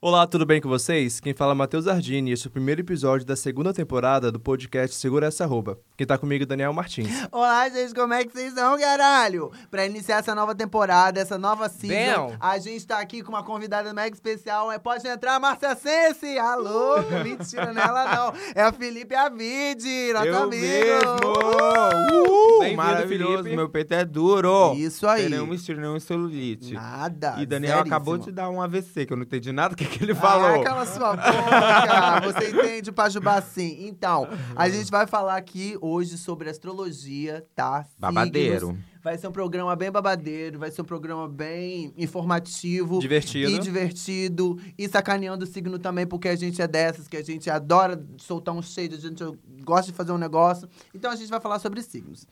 Olá, tudo bem com vocês? Quem fala é Matheus Ardini e esse é o primeiro episódio da segunda temporada do podcast Segura Essa Roupa. Quem tá comigo é Daniel Martins. Olá, gente, como é que vocês estão, caralho? Pra iniciar essa nova temporada, essa nova season, Bem. a gente tá aqui com uma convidada mega especial. É, pode entrar, Márcia Sense! Alô? Mentira, não é ela não. É a Felipe Avide, nosso Eu amigo! mesmo! Uh! Bem-vindo, Maravilhoso, Felipe. meu peito é duro. Isso aí. Tem nenhum estilo, nenhum celulite. Nada. E Daniel acabou de dar um AVC, que eu não entendi nada que, que ele falou. Ah, cala sua boca! Você entende Pajubá sim. Então, a gente vai falar aqui hoje sobre astrologia, tá? Babadeiro. Signos. Vai ser um programa bem babadeiro, vai ser um programa bem informativo. Divertido. E divertido. E sacaneando o signo também, porque a gente é dessas, que a gente adora soltar um shade, a gente gosta de fazer um negócio. Então a gente vai falar sobre signos.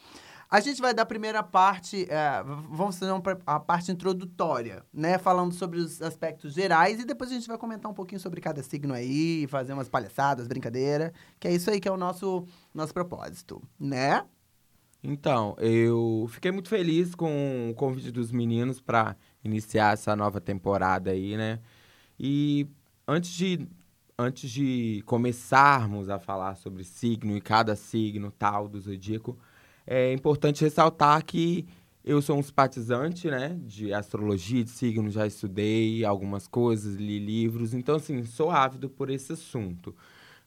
A gente vai dar a primeira parte, é, vamos fazer a parte introdutória, né? Falando sobre os aspectos gerais e depois a gente vai comentar um pouquinho sobre cada signo aí, fazer umas palhaçadas, brincadeira, que é isso aí que é o nosso, nosso propósito, né? Então, eu fiquei muito feliz com o convite dos meninos para iniciar essa nova temporada aí, né? E antes de, antes de começarmos a falar sobre signo e cada signo tal do zodíaco, é importante ressaltar que eu sou um simpatizante, né, de astrologia, de signo, já estudei algumas coisas, li livros, então, assim, sou ávido por esse assunto.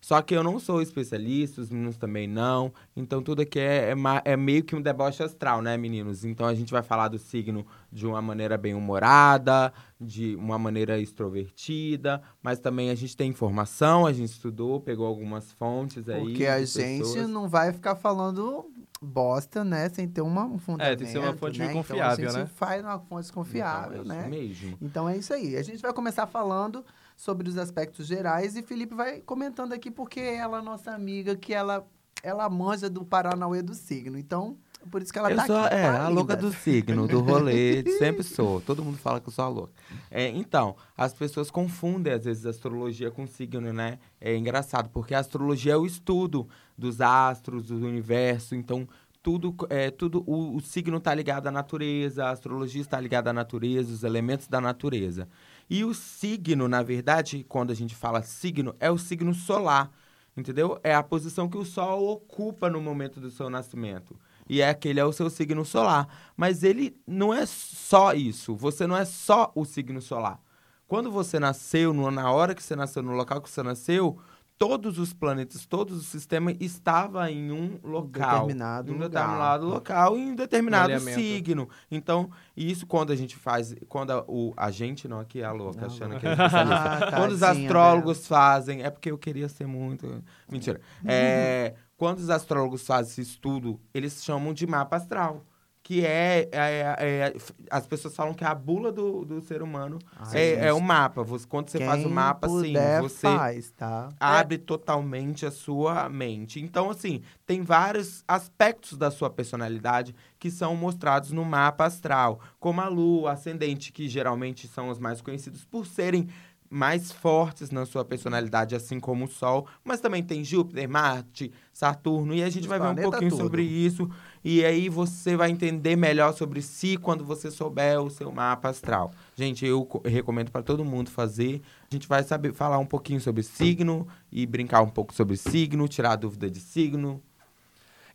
Só que eu não sou especialista, os meninos também não. Então tudo aqui é, é, é meio que um deboche astral, né, meninos? Então a gente vai falar do signo de uma maneira bem humorada, de uma maneira extrovertida, mas também a gente tem informação, a gente estudou, pegou algumas fontes aí. Porque a gente pessoas. não vai ficar falando bosta, né? Sem ter uma, um fundamento, É, tem que ser uma fonte né? meio confiável, então, a né? gente faz uma fonte confiável, Então, é né? Isso mesmo. Então é isso aí. A gente vai começar falando sobre os aspectos gerais e Felipe vai comentando aqui porque ela é nossa amiga que ela ela manja do Paranauê do signo. Então, é por isso que ela eu tá sou, aqui. é, a louca do signo, do rolê, sempre sou. Todo mundo fala que eu sou a louca. É, então, as pessoas confundem, às vezes, astrologia com signo, né? É engraçado, porque a astrologia é o estudo dos astros, do universo, então... Tudo, é, tudo o, o signo está ligado à natureza, a astrologia está ligada à natureza, os elementos da natureza. E o signo, na verdade, quando a gente fala signo, é o signo solar, entendeu? É a posição que o Sol ocupa no momento do seu nascimento. E é aquele é o seu signo solar. Mas ele não é só isso. Você não é só o signo solar. Quando você nasceu, na hora que você nasceu, no local que você nasceu, todos os planetas, todos os sistemas estavam em um local. determinado em um lugar. determinado local, em um determinado alinhamento. signo. Então, isso quando a gente faz. Quando a, o, a gente, não, aqui é a louca, Não, achando não. que é especialista. Ah, Quando os astrólogos fazem, é porque eu queria ser muito. Mentira. É, quando os astrólogos fazem esse estudo, eles chamam de mapa astral. Que é, é- é- As pessoas falam que é a bula do, do ser humano Ai, é, é o mapa. Você, quando você faz o Quem mapa, assim, você faz, tá? abre totalmente a sua mente. Então, assim, tem vários aspectos da sua personalidade que são mostrados no mapa astral, como a lua, ascendente, que geralmente são os mais conhecidos por serem mais fortes na sua personalidade, assim como o Sol, mas também tem Júpiter, Marte, Saturno, e a gente Os vai ver um pouquinho tudo. sobre isso, e aí você vai entender melhor sobre si quando você souber o seu mapa astral. Gente, eu co- recomendo para todo mundo fazer. A gente vai saber falar um pouquinho sobre signo e brincar um pouco sobre signo, tirar dúvida de signo.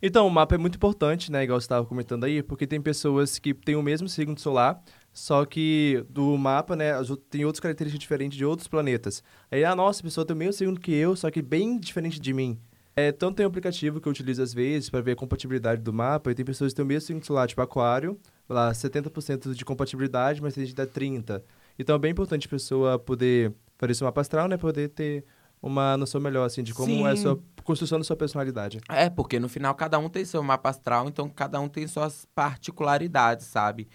Então, o mapa é muito importante, né? Igual você estava comentando aí, porque tem pessoas que têm o mesmo signo solar, só que do mapa, né, tem outras características diferentes de outros planetas. Aí, a nossa a pessoa tem o mesmo signo que eu, só que bem diferente de mim. É, tanto tem um aplicativo que eu utilizo às vezes para ver a compatibilidade do mapa, e tem pessoas que têm o mesmo signo solar, tipo aquário, lá 70% de compatibilidade, mas tem gente que dá 30%. Então é bem importante a pessoa poder fazer esse mapa astral, né, poder ter uma noção melhor, assim, de como é a Sim. sua construção da sua personalidade. É, porque no final cada um tem seu mapa astral, então cada um tem suas particularidades, sabe?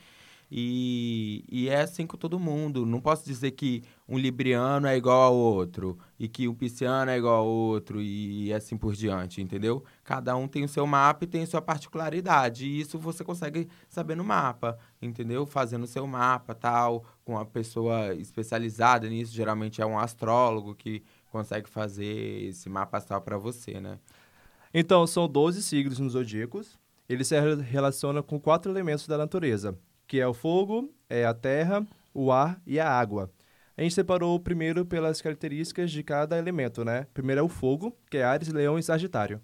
E, e é assim com todo mundo. Não posso dizer que um libriano é igual ao outro e que um pisciano é igual ao outro e assim por diante, entendeu? Cada um tem o seu mapa e tem a sua particularidade. E isso você consegue saber no mapa, entendeu? Fazendo o seu mapa, tal, com uma pessoa especializada nisso. Geralmente é um astrólogo que consegue fazer esse mapa astral para você, né? Então, são 12 signos nos zodíacos. Eles se re- relacionam com quatro elementos da natureza, que é o fogo, é a terra, o ar e a água. A gente separou primeiro pelas características de cada elemento, né? Primeiro é o fogo, que é Ares, Leão e Sagitário.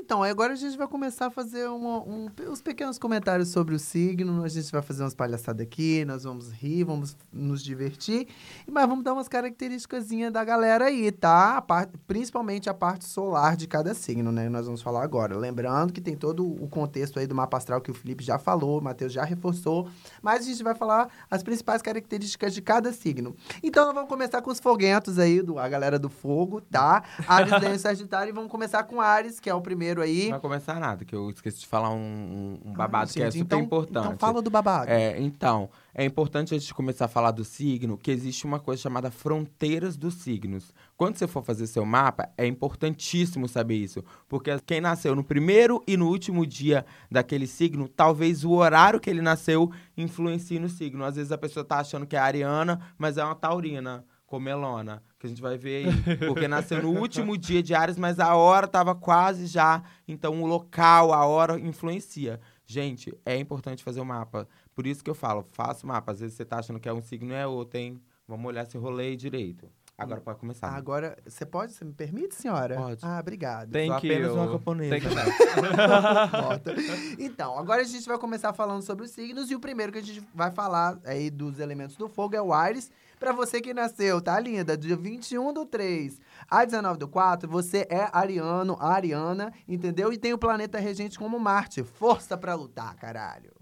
Então, agora a gente vai começar a fazer uma, um, uns pequenos comentários sobre o signo. A gente vai fazer umas palhaçadas aqui, nós vamos rir, vamos nos divertir. Mas vamos dar umas características da galera aí, tá? A parte, principalmente a parte solar de cada signo, né? Nós vamos falar agora. Lembrando que tem todo o contexto aí do mapa astral que o Felipe já falou, o Matheus já reforçou. Mas a gente vai falar as principais características de cada signo. Então, nós vamos começar com os foguentos aí, do, a galera do fogo, tá? Ares, Leão e Sagitário. E vamos começar com Ares, que é o primeiro aí. Não vai começar nada, que eu esqueci de falar um, um babado Ah, que é gente, super então, importante. Então fala do babado. É, então, é importante antes de começar a falar do signo que existe uma coisa chamada fronteiras dos signos. Quando você for fazer seu mapa, é importantíssimo saber isso, porque quem nasceu no primeiro e no último dia daquele signo, talvez o horário que ele nasceu influencie no signo. Às vezes a pessoa tá achando que é ariana, mas é uma taurina, comelona, que a gente vai ver aí, porque nasceu no último dia de Ares, mas a hora tava quase já, então o local, a hora influencia. Gente, é importante fazer o mapa. Por isso que eu falo, faça o mapa. Às vezes você tá achando que é um signo e é outro, hein? Vamos olhar esse rolê direito. Agora pode começar. Agora, você pode? Você me permite, senhora? Pode. Ah, obrigado. Tem Sou que apenas eu- uma camponesa. Tem que Bota. Então, agora a gente vai começar falando sobre os signos e o primeiro que a gente vai falar aí dos elementos do fogo é o Ares. Pra você que nasceu, tá linda? Dia 21 do 3 a 19 do 4, você é ariano, ariana, entendeu? E tem o planeta regente como Marte. Força pra lutar, caralho.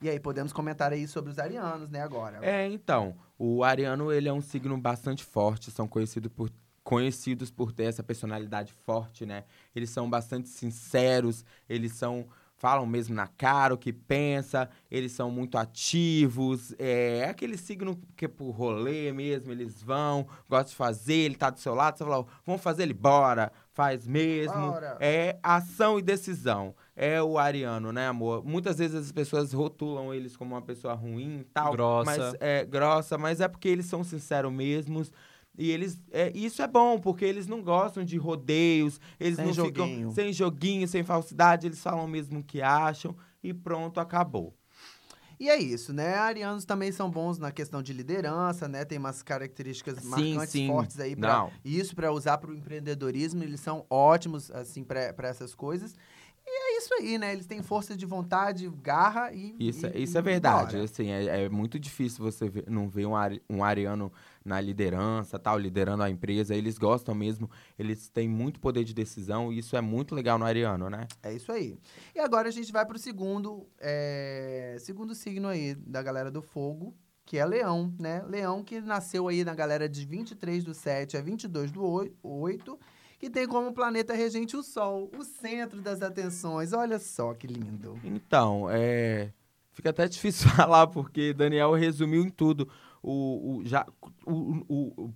E aí, podemos comentar aí sobre os arianos, né, agora. É, então, o ariano, ele é um signo bastante forte, são conhecidos por conhecidos por ter essa personalidade forte, né? Eles são bastante sinceros, eles são falam mesmo na cara o que pensa, eles são muito ativos, é, é aquele signo que é pro rolê mesmo, eles vão, gostam de fazer, ele tá do seu lado, você fala, vamos fazer ele, bora, faz mesmo. Bora. É ação e decisão. É o ariano, né, amor? Muitas vezes as pessoas rotulam eles como uma pessoa ruim e tal. Grossa. Mas é grossa, mas é porque eles são sinceros mesmos. E eles. É, isso é bom, porque eles não gostam de rodeios, eles Sem não joguinho. ficam sem joguinho, sem falsidade, eles falam mesmo o que acham e pronto, acabou. E é isso, né? Arianos também são bons na questão de liderança, né? Tem umas características Sim, marcantes sim. fortes aí para isso para usar para o empreendedorismo, eles são ótimos assim para essas coisas. É isso aí, né? Eles têm força de vontade, garra e Isso, e, isso é verdade. bora. Assim, é, é muito difícil você ver- não ver um, ari- um ariano na liderança, tal, liderando a empresa. Eles gostam mesmo, eles têm muito poder de decisão e isso é muito legal no ariano, né? É isso aí. E agora a gente vai pro segundo, é, segundo signo aí da galera do fogo, que é Leão, né? Leão que nasceu aí na galera de 23 do 7 a 22 do 8, que tem como planeta regente o Sol, o centro das atenções. Olha só que lindo. Então, é. Fica até difícil falar, porque Daniel resumiu em tudo. O, o, já, o, o,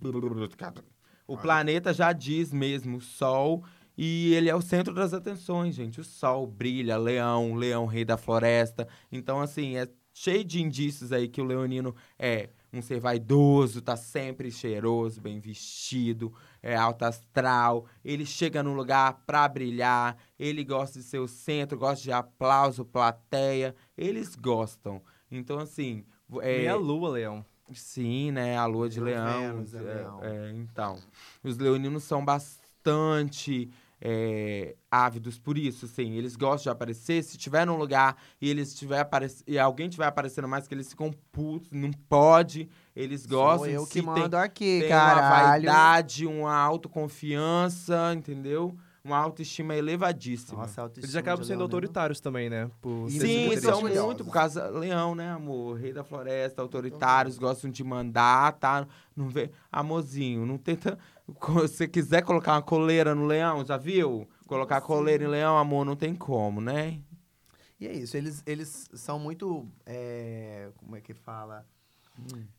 o, planeta já diz mesmo Sol, e ele é o centro das atenções, gente. O Sol brilha, leão, leão, rei da floresta. Então, assim, é cheio de indícios aí que o leonino é um ser vaidoso, tá sempre cheiroso, bem vestido, é alto astral, ele chega no lugar pra brilhar, ele gosta de ser o centro, gosta de aplauso, plateia, eles gostam. Então, assim, é, Meia lua, Leão. sim, né, a lua de leão, Vênus é é, leão. é, então, os leoninos são bastante é, ávidos por isso, sim, eles gostam de aparecer, se tiver num lugar e eles tiver aparec- e alguém tiver aparecendo mais que eles ficam putos, não pode, eles gostam, Sou eu se que tem- mando aqui, tem uma caralho. vaidade, uma autoconfiança, entendeu? Uma autoestima elevadíssima. Nossa, autoestima Eles acabam sendo Leão, né? autoritários também, né? Por Sim, são muito, por causa leão, né, amor? Rei da floresta, autoritários, gostam de mandar, tá? Não vê, amorzinho, não tenta, você quiser colocar uma coleira no leão, já viu? Colocar coleira em leão, amor, não tem como, né? E é isso, eles, eles são muito. é, como é que fala?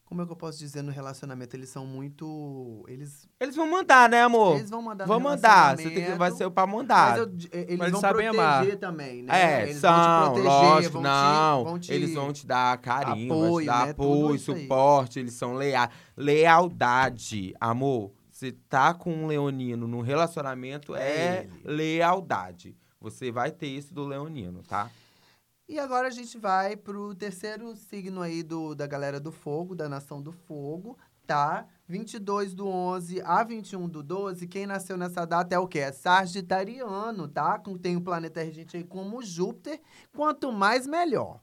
Como é que eu posso dizer no relacionamento? Eles são muito. Eles, Eles vão mandar, né, amor? eles vão mandar Vão mandar, você tem que, vai ser pra mandar. Mas eu- eles Mas vão sabem proteger amar. também, né? É, eles são, vão te proteger, lógico, vão não. Te, vão te... Eles vão te dar carinho, vão apoio, te dar né? Apoio, suporte, eles são leais. Lealdade, amor. Você tá com um leonino no relacionamento É é, lealdade. Você vai ter isso do leonino, tá? E agora a gente vai pro terceiro signo aí do, da galera do fogo, da nação do fogo, tá? 22 do 11 a 21 do 12, quem nasceu nessa data é o quê? É Sagitariano, tá? Tem o planeta regente aí como Júpiter. Quanto mais, melhor.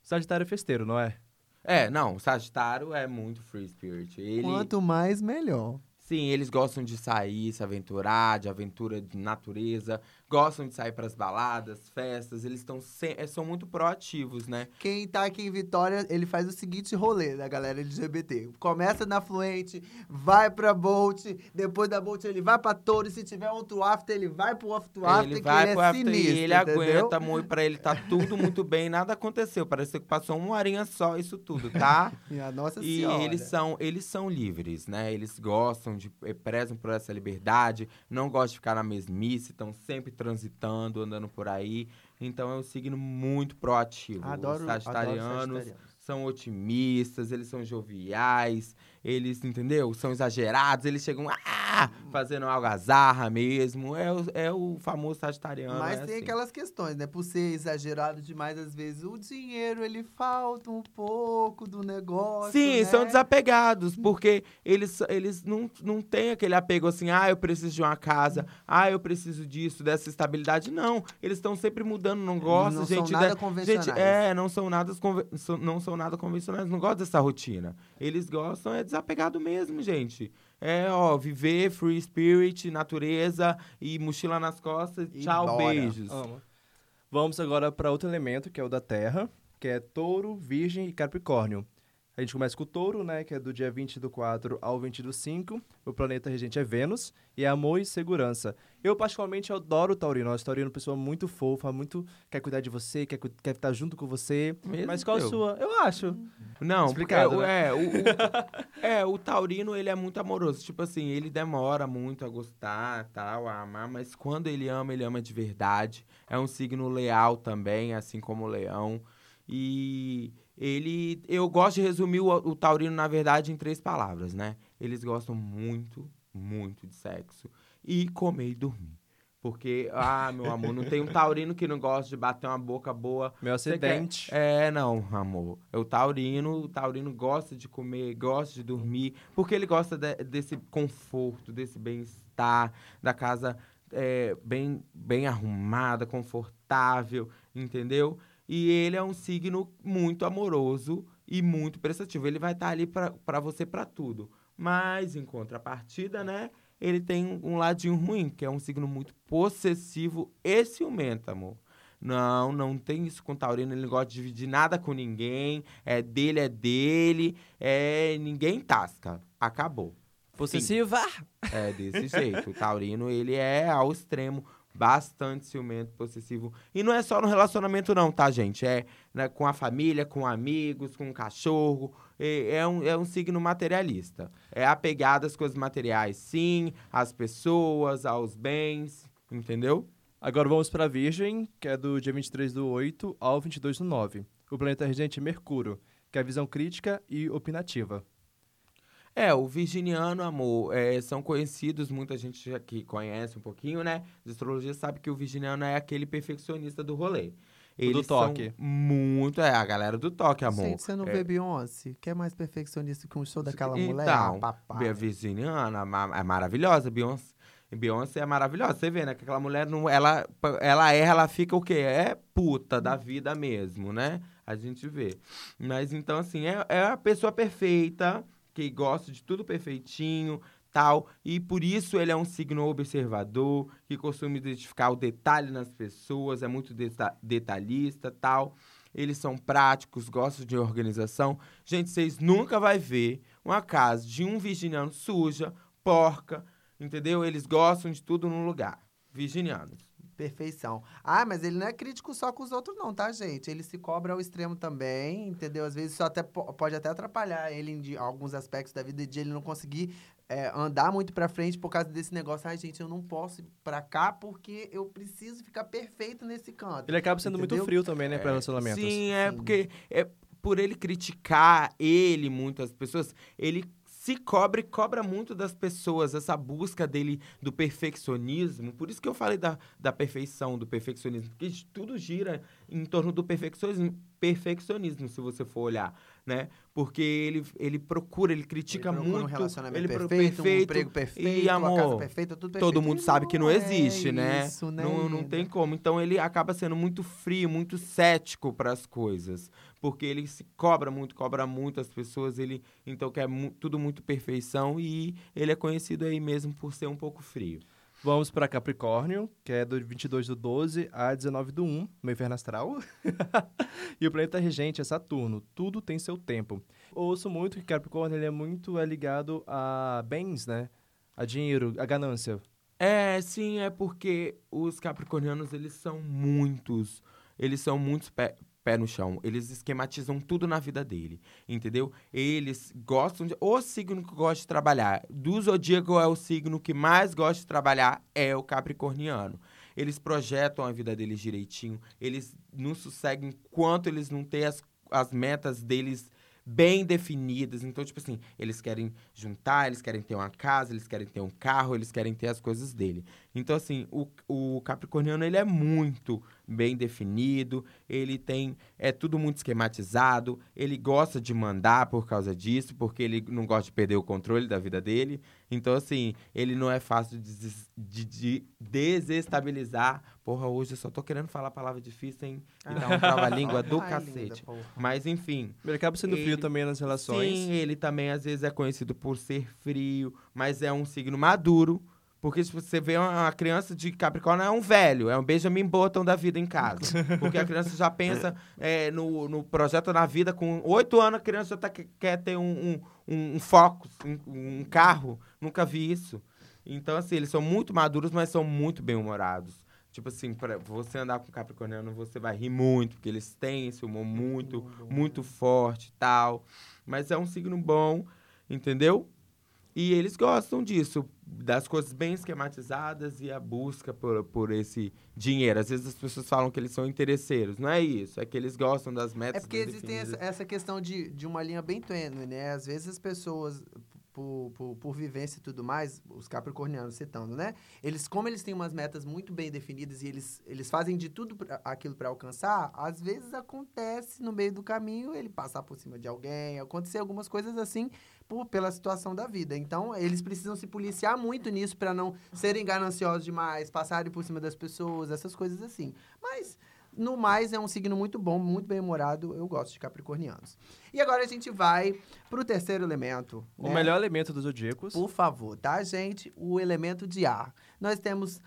Sagitário é festeiro, não é? É, não, Sagitário é muito free spirit. Ele, Quanto mais, melhor. Sim, eles gostam de sair, se aventurar, de aventura de natureza, gostam de sair pras baladas, festas, eles estão eh, são muito proativos, né? Quem tá aqui em Vitória, ele faz o seguinte rolê da galera LGBT. Começa na Fluente, vai pra Bolt, depois da Bolt ele vai pra Touro, e se tiver outro after, ele vai pro after after, ele que vai ele pro é after sinistro, e ele entendeu? aguenta muito, pra ele tá tudo muito bem, nada aconteceu, parece que passou uma horinha só isso tudo, tá? Minha Nossa E Senhora. eles são, eles são livres, né? Eles gostam de, eh, prezam por essa liberdade, não gostam de ficar na mesmice, estão sempre transitando, andando por aí. Então é um signo muito proativo. Adoro, Os sagitarianos adoro sagitarianos. são otimistas, eles são joviais, eles, entendeu? São exagerados, eles chegam ah, fazendo algazarra mesmo. É o, é o famoso sagitariano. Mas é tem assim. aquelas questões, né? Por ser exagerado demais, às vezes, o dinheiro, ele falta um pouco do negócio, Sim, né? são desapegados, porque eles, eles não, não têm aquele apego assim, ah, eu preciso de uma casa, ah, eu preciso disso, dessa estabilidade. Não, eles estão sempre mudando, não gostam, não gente. são nada da- convencionais. Gente, é, não são nada, não são nada convencionais, não gostam dessa rotina. Eles gostam, é desapegado mesmo, gente. É, ó, viver, free spirit, natureza e mochila nas costas. E tchau, bora. beijos. Amo. Vamos agora para outro elemento, que é o da Terra, que é Touro, Virgem e Capricórnio. A gente começa com o Touro, né, que é do dia 20 do 4 ao 20 do 5. O planeta regente é Vênus e é amor e segurança. Eu, particularmente, adoro o Taurino. Eu acho o Taurino uma pessoa muito fofa, muito quer cuidar de você, quer, quer estar junto com você. Mesmo Mas qual a sua? Eu acho. Não, Explicado, porque, né? é, o, o- é, o taurino, ele é muito amoroso. Tipo assim, ele demora muito a gostar, tal, a amar, mas quando ele ama, ele ama de verdade. É um signo leal também, assim como o leão. E ele... Eu gosto de resumir o, o taurino, na verdade, em três palavras, né? Eles gostam muito, muito de sexo. E comer e dormir. Porque, ah, meu amor, não tem um taurino que não gosta de bater uma boca boa Meu quer- acidente. É, não, amor. É o taurino, o taurino gosta de comer, gosta de dormir, porque ele gosta de- desse conforto, desse bem-estar, da casa é, bem, bem arrumada, confortável, entendeu? E ele é um signo muito amoroso e muito prestativo. Ele vai estar ali pra pra você pra tudo. Mas, em contrapartida, né? Ele tem um ladinho ruim, que é um signo muito possessivo e ciumento, amor. Não, não tem isso com o Taurino, ele não gosta de dividir nada com ninguém, é dele, é dele, é ninguém tasca. Acabou. Possessiva. É desse jeito. O Taurino, ele é ao extremo, bastante ciumento, possessivo. E não é só no relacionamento, não, tá, gente? É né, com a família, com amigos, com o cachorro. É, um, é um signo materialista. É apegado às coisas materiais, sim, às pessoas, aos bens, entendeu? Agora vamos para Virgem, que é do dia 23 do 8 ao 22 do 9. O planeta regente é Mercúrio, que é a visão crítica e opinativa. É, o virginiano, amor, é, são conhecidos, muita gente aqui conhece um pouquinho, né? De astrologia sabe que o virginiano é aquele perfeccionista do rolê. Eles são toque. muito, é, a galera do toque, amor. Gente, você não É. vê Beyoncé? Que é mais perfeccionista que um show daquela mulher? Então, Ah, papai. a virginiana é maravilhosa, Beyoncé. Beyoncé é maravilhosa. Você vê, né? Que aquela mulher, não, ela, ela erra, ela fica o quê? É puta da vida mesmo, né? A gente vê. Mas então, assim, é, é a pessoa perfeita, que gosta de tudo perfeitinho, tal. E por isso ele é um signo observador, que costuma identificar o detalhe nas pessoas, é muito deta- detalhista, tal. Eles são práticos, gostam de organização. Gente, vocês nunca vai ver uma casa de um virginiano suja, porca, entendeu? Eles gostam de tudo no lugar. Virginianos. Perfeição. Ah, mas ele não é crítico só com os outros, não, tá, gente? Ele se cobra ao extremo também, entendeu? Às vezes isso até po- pode até atrapalhar ele em de- alguns aspectos da vida de ele não conseguir é, andar muito pra frente por causa desse negócio. Ai, gente, eu não posso ir pra cá porque eu preciso ficar perfeito nesse canto. Ele acaba sendo Entendeu? muito frio também, né, para relacionamentos. Sim, é Sim. porque é, por ele criticar ele, muitas pessoas, ele se cobra e cobra muito das pessoas, essa busca dele do perfeccionismo. Por isso que eu falei da, da perfeição, do perfeccionismo, porque tudo gira em torno do perfeccionismo, perfeccionismo, se você for olhar, né? Porque ele, ele procura, ele critica Ele procura muito. um relacionamento ele pro- perfeito, um emprego perfeito, e uma amor, casa perfeita, tudo perfeito. Todo mundo sabe que não é existe, né? Isso, né? Não, não tem como. Então ele acaba sendo muito frio, muito cético para as coisas. Porque ele se cobra muito, cobra muito as pessoas. Ele então quer mu- tudo muito perfeição e ele é conhecido aí mesmo por ser um pouco frio. Vamos para Capricórnio, que é do 22 do 12 a 19 do 1, no inferno astral. e o planeta regente é Saturno. Tudo tem seu tempo. Ouço muito que Capricórnio ele é muito é ligado a bens, né? A dinheiro, a ganância. É, sim, é porque os capricornianos, eles são muitos, eles são muitos pé, no chão. Eles esquematizam tudo na vida dele, entendeu? Eles gostam de... O signo que gosta de trabalhar, do zodíaco é o signo que mais gosta de trabalhar, é o capricorniano. Eles projetam a vida deles direitinho, eles não sosseguem enquanto eles não têm as, as metas deles bem definidas. Então, tipo assim, eles querem juntar, eles querem ter uma casa, eles querem ter um carro, eles querem ter as coisas dele. Então, assim, o, o capricorniano, ele é muito bem definido, ele tem, é tudo muito esquematizado, ele gosta de mandar por causa disso, porque ele não gosta de perder o controle da vida dele. Então, assim, ele não é fácil de, de- de desestabilizar. Porra, hoje eu só tô querendo falar a palavra difícil, hein? E dar um trava-língua do Ai, linda, cacete. porra. Mas, enfim, Ele acaba sendo frio Ele- também nas relações. Sim, ele também às vezes é conhecido por ser frio, mas é um signo maduro. Porque se você vê uma criança de Capricórnio, é um velho, é um Benjamin Button da vida em casa. Porque a criança já pensa é, no, no projeto na vida, com oito anos a criança já tá, que- quer ter um, um, um, um Focus, um, um carro. Nunca vi isso. Então, assim, eles são muito maduros, mas são muito bem-humorados. Tipo assim, pra você andar com Capricorniano, você vai rir muito, porque eles têm esse humor muito, muito forte e tal. Mas é um signo bom, entendeu? E eles gostam disso, das coisas bem esquematizadas e a busca por, por esse dinheiro. Às vezes as pessoas falam que eles são interesseiros. Não é isso, é que eles gostam das metas É porque existe essa, essa questão de, de uma linha bem tênue, né? Às vezes as pessoas, por, por, por vivência e tudo mais, os capricornianos citando, né? Eles, como eles têm umas metas muito bem definidas e eles, eles fazem de tudo pra, aquilo para alcançar, às vezes acontece no meio do caminho ele passar por cima de alguém, acontecer algumas coisas assim por, pela situação da vida. Então, eles precisam se policiar muito nisso para não serem gananciosos demais, passarem por cima das pessoas, essas coisas assim. Mas no mais, é um signo muito bom, muito bem humorado. Eu gosto de capricornianos. E agora a gente vai pro terceiro elemento. O né? melhor elemento dos zodíacos. Por favor, tá, gente? O elemento de ar. Nós temos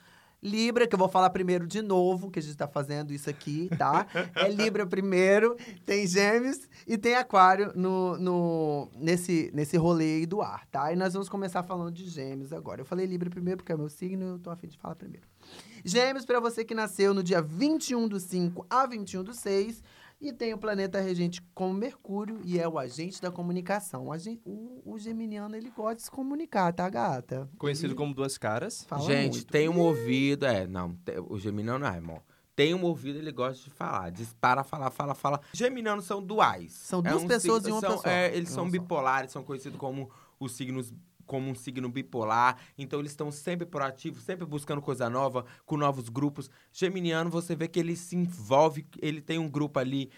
Libra, que eu vou falar primeiro de novo, que a gente tá fazendo isso aqui, tá? É Libra primeiro, tem Gêmeos e tem Aquário no, no, nesse, nesse rolê do ar, tá? E nós vamos começar falando de Gêmeos agora. Eu falei Libra primeiro porque é meu signo, eu tô afim de falar primeiro. Gêmeos, para você que nasceu no dia 21 do 5 a 21 do 6, e tem o planeta regente como Mercúrio, e é o agente da comunicação. O, agen- o, o geminiano, ele gosta de se comunicar, tá, gata? Conhecido Ele como duas caras. fala Gente, muito. tem um ouvido. É, não, o Geminiano não é, irmão. Tem um ouvido, ele gosta de falar. Dispara, fala, fala, fala. Geminianos são duais. São duas pessoas signo- em uma são- pessoa. é, eles Não são bipolares, são conhecidos como os signos como um signo bipolar, então eles estão sempre proativos, sempre buscando coisa nova, com novos grupos. Geminiano, você vê que ele se envolve, ele tem um grupo ali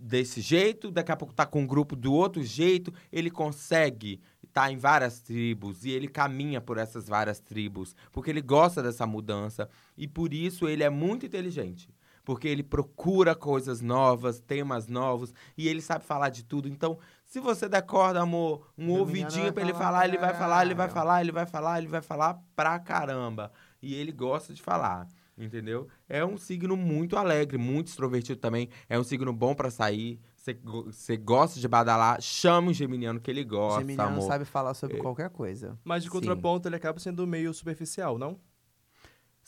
desse jeito, daqui a pouco tá com um grupo do outro jeito, ele consegue estar em várias tribos e ele caminha por essas várias tribos, porque ele gosta dessa mudança e por isso ele é muito inteligente. Porque ele procura coisas novas, temas novos, e ele sabe falar de tudo. Então, se você der corda, amor, um ouvidinho vai pra ele falar ele vai falar, ele vai caralho. falar, ele vai falar, ele vai falar pra caramba. E ele gosta de falar, entendeu? É um signo muito alegre, muito extrovertido também. É um signo bom pra sair. Você go- Você gosta de badalar, chama o geminiano que ele gosta, geminiano amor. sabe falar sobre É. qualquer coisa. Mas de Sim. contraponto, ele acaba sendo meio superficial, não?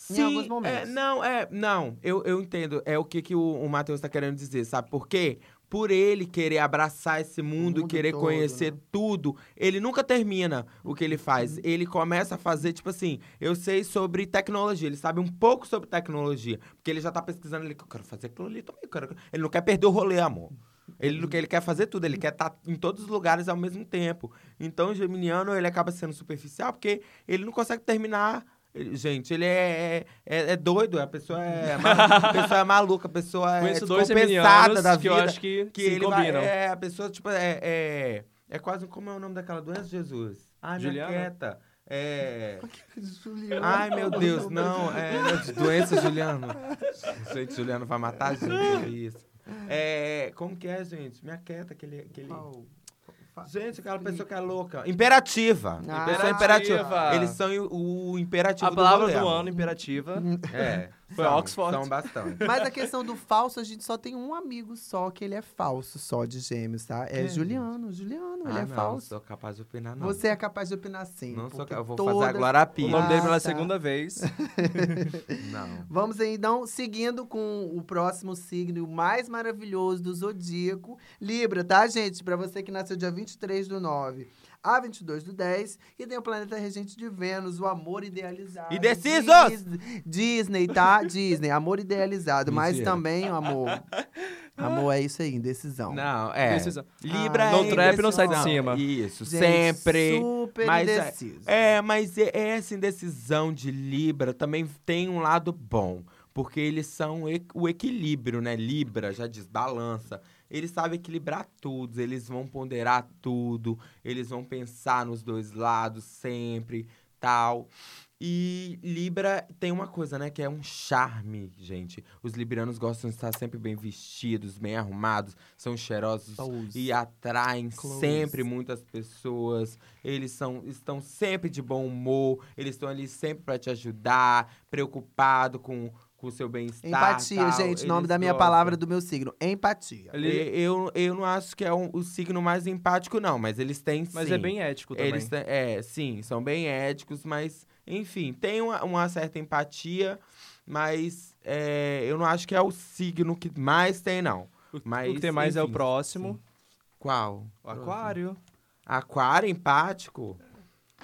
Sim, alguns momentos. é, não, é, não, eu, eu entendo. É o que, que o, o Matheus tá querendo dizer, sabe por quê? Por ele querer abraçar esse mundo, mundo querer todo, conhecer né? tudo, ele nunca termina o que ele faz. Uhum. Ele começa a fazer, tipo assim, eu sei sobre tecnologia, ele sabe um pouco sobre tecnologia, porque ele já tá pesquisando, ele, eu quero fazer aquilo ali também, quero... Ele não quer perder o rolê, amor. Ele, ele quer fazer tudo, ele quer estar em todos os lugares ao mesmo tempo. Então, o geminiano, ele acaba sendo superficial porque ele não consegue terminar gente, ele é, é, é doido, a pessoa é, ma- a pessoa é maluca, a pessoa é Conheço descompensada da que vida. eu acho que, que se ele vai, combinam. é, a pessoa, tipo, é, é, é quase, como é o nome daquela doença, Jesus? Minha Juliana? quieta. É... Juliana. Ai, meu Deus, não, é doença, Juliano. Gente, Juliano vai matar a gente por isso. É, como que é, gente? Minha quieta, aquele... aquele... Qual? Gente, aquela pessoa que é louca. Imperativa. Ah. imperativa. Imperativa. Eles são o, o imperativo A palavra do, do ano, imperativa. amor. É. Foi são, Oxford. São bastante. Mas a questão do falso, a gente só tem um amigo só, que ele é falso só de gêmeos, tá? É Quem? Juliano. Juliano, ele ah, é não, falso. sou capaz de opinar, não. Você é capaz de opinar sim. Não sou capaz. Eu vou todas- fazer a Glória O nome dele pela Ah, tá. segunda vez. Não. Vamos aí, então, seguindo com o próximo signo, o mais maravilhoso do zodíaco, Libra, tá, gente? Pra você que nasceu dia 23 do 9 a 22 do 10, e tem o planeta regente de Vênus, o amor idealizado. Indecisos! Dis- Disney, tá? Disney, amor idealizado, mas também o amor. Amor é isso aí, indecisão. Não, é. Indecisão. Libra Ah, é não trap, não sai de cima. Isso, Gente, sempre. Super mas é- indeciso. É, mas e- essa indecisão de Libra também tem um lado bom. Porque eles são o equilíbrio, né? Libra já diz balança. Eles sabem equilibrar tudo, eles vão ponderar tudo, eles vão pensar nos dois lados sempre, tal. E Libra tem uma coisa, né? Que é um charme, gente. Os librianos gostam de estar sempre bem vestidos, bem arrumados, são cheirosos Pose. e atraem Close. sempre muitas pessoas. Eles são, estão sempre de bom humor, eles estão ali sempre para te ajudar, preocupado com com o seu bem-estar. Empatia, tal. gente, nome da minha gostam. palavra do meu signo. Empatia. Ele- Eu, eu não acho que é um- o signo mais empático, não, mas eles têm sim. Mas é bem ético também. Eles têm- é, sim, são bem éticos, mas, enfim, tem uma, uma certa empatia, mas é, eu não acho que é o signo que mais tem, não. O, Mas, o que tem mais é o enfim, próximo. Qual? O aquário. Aquário empático?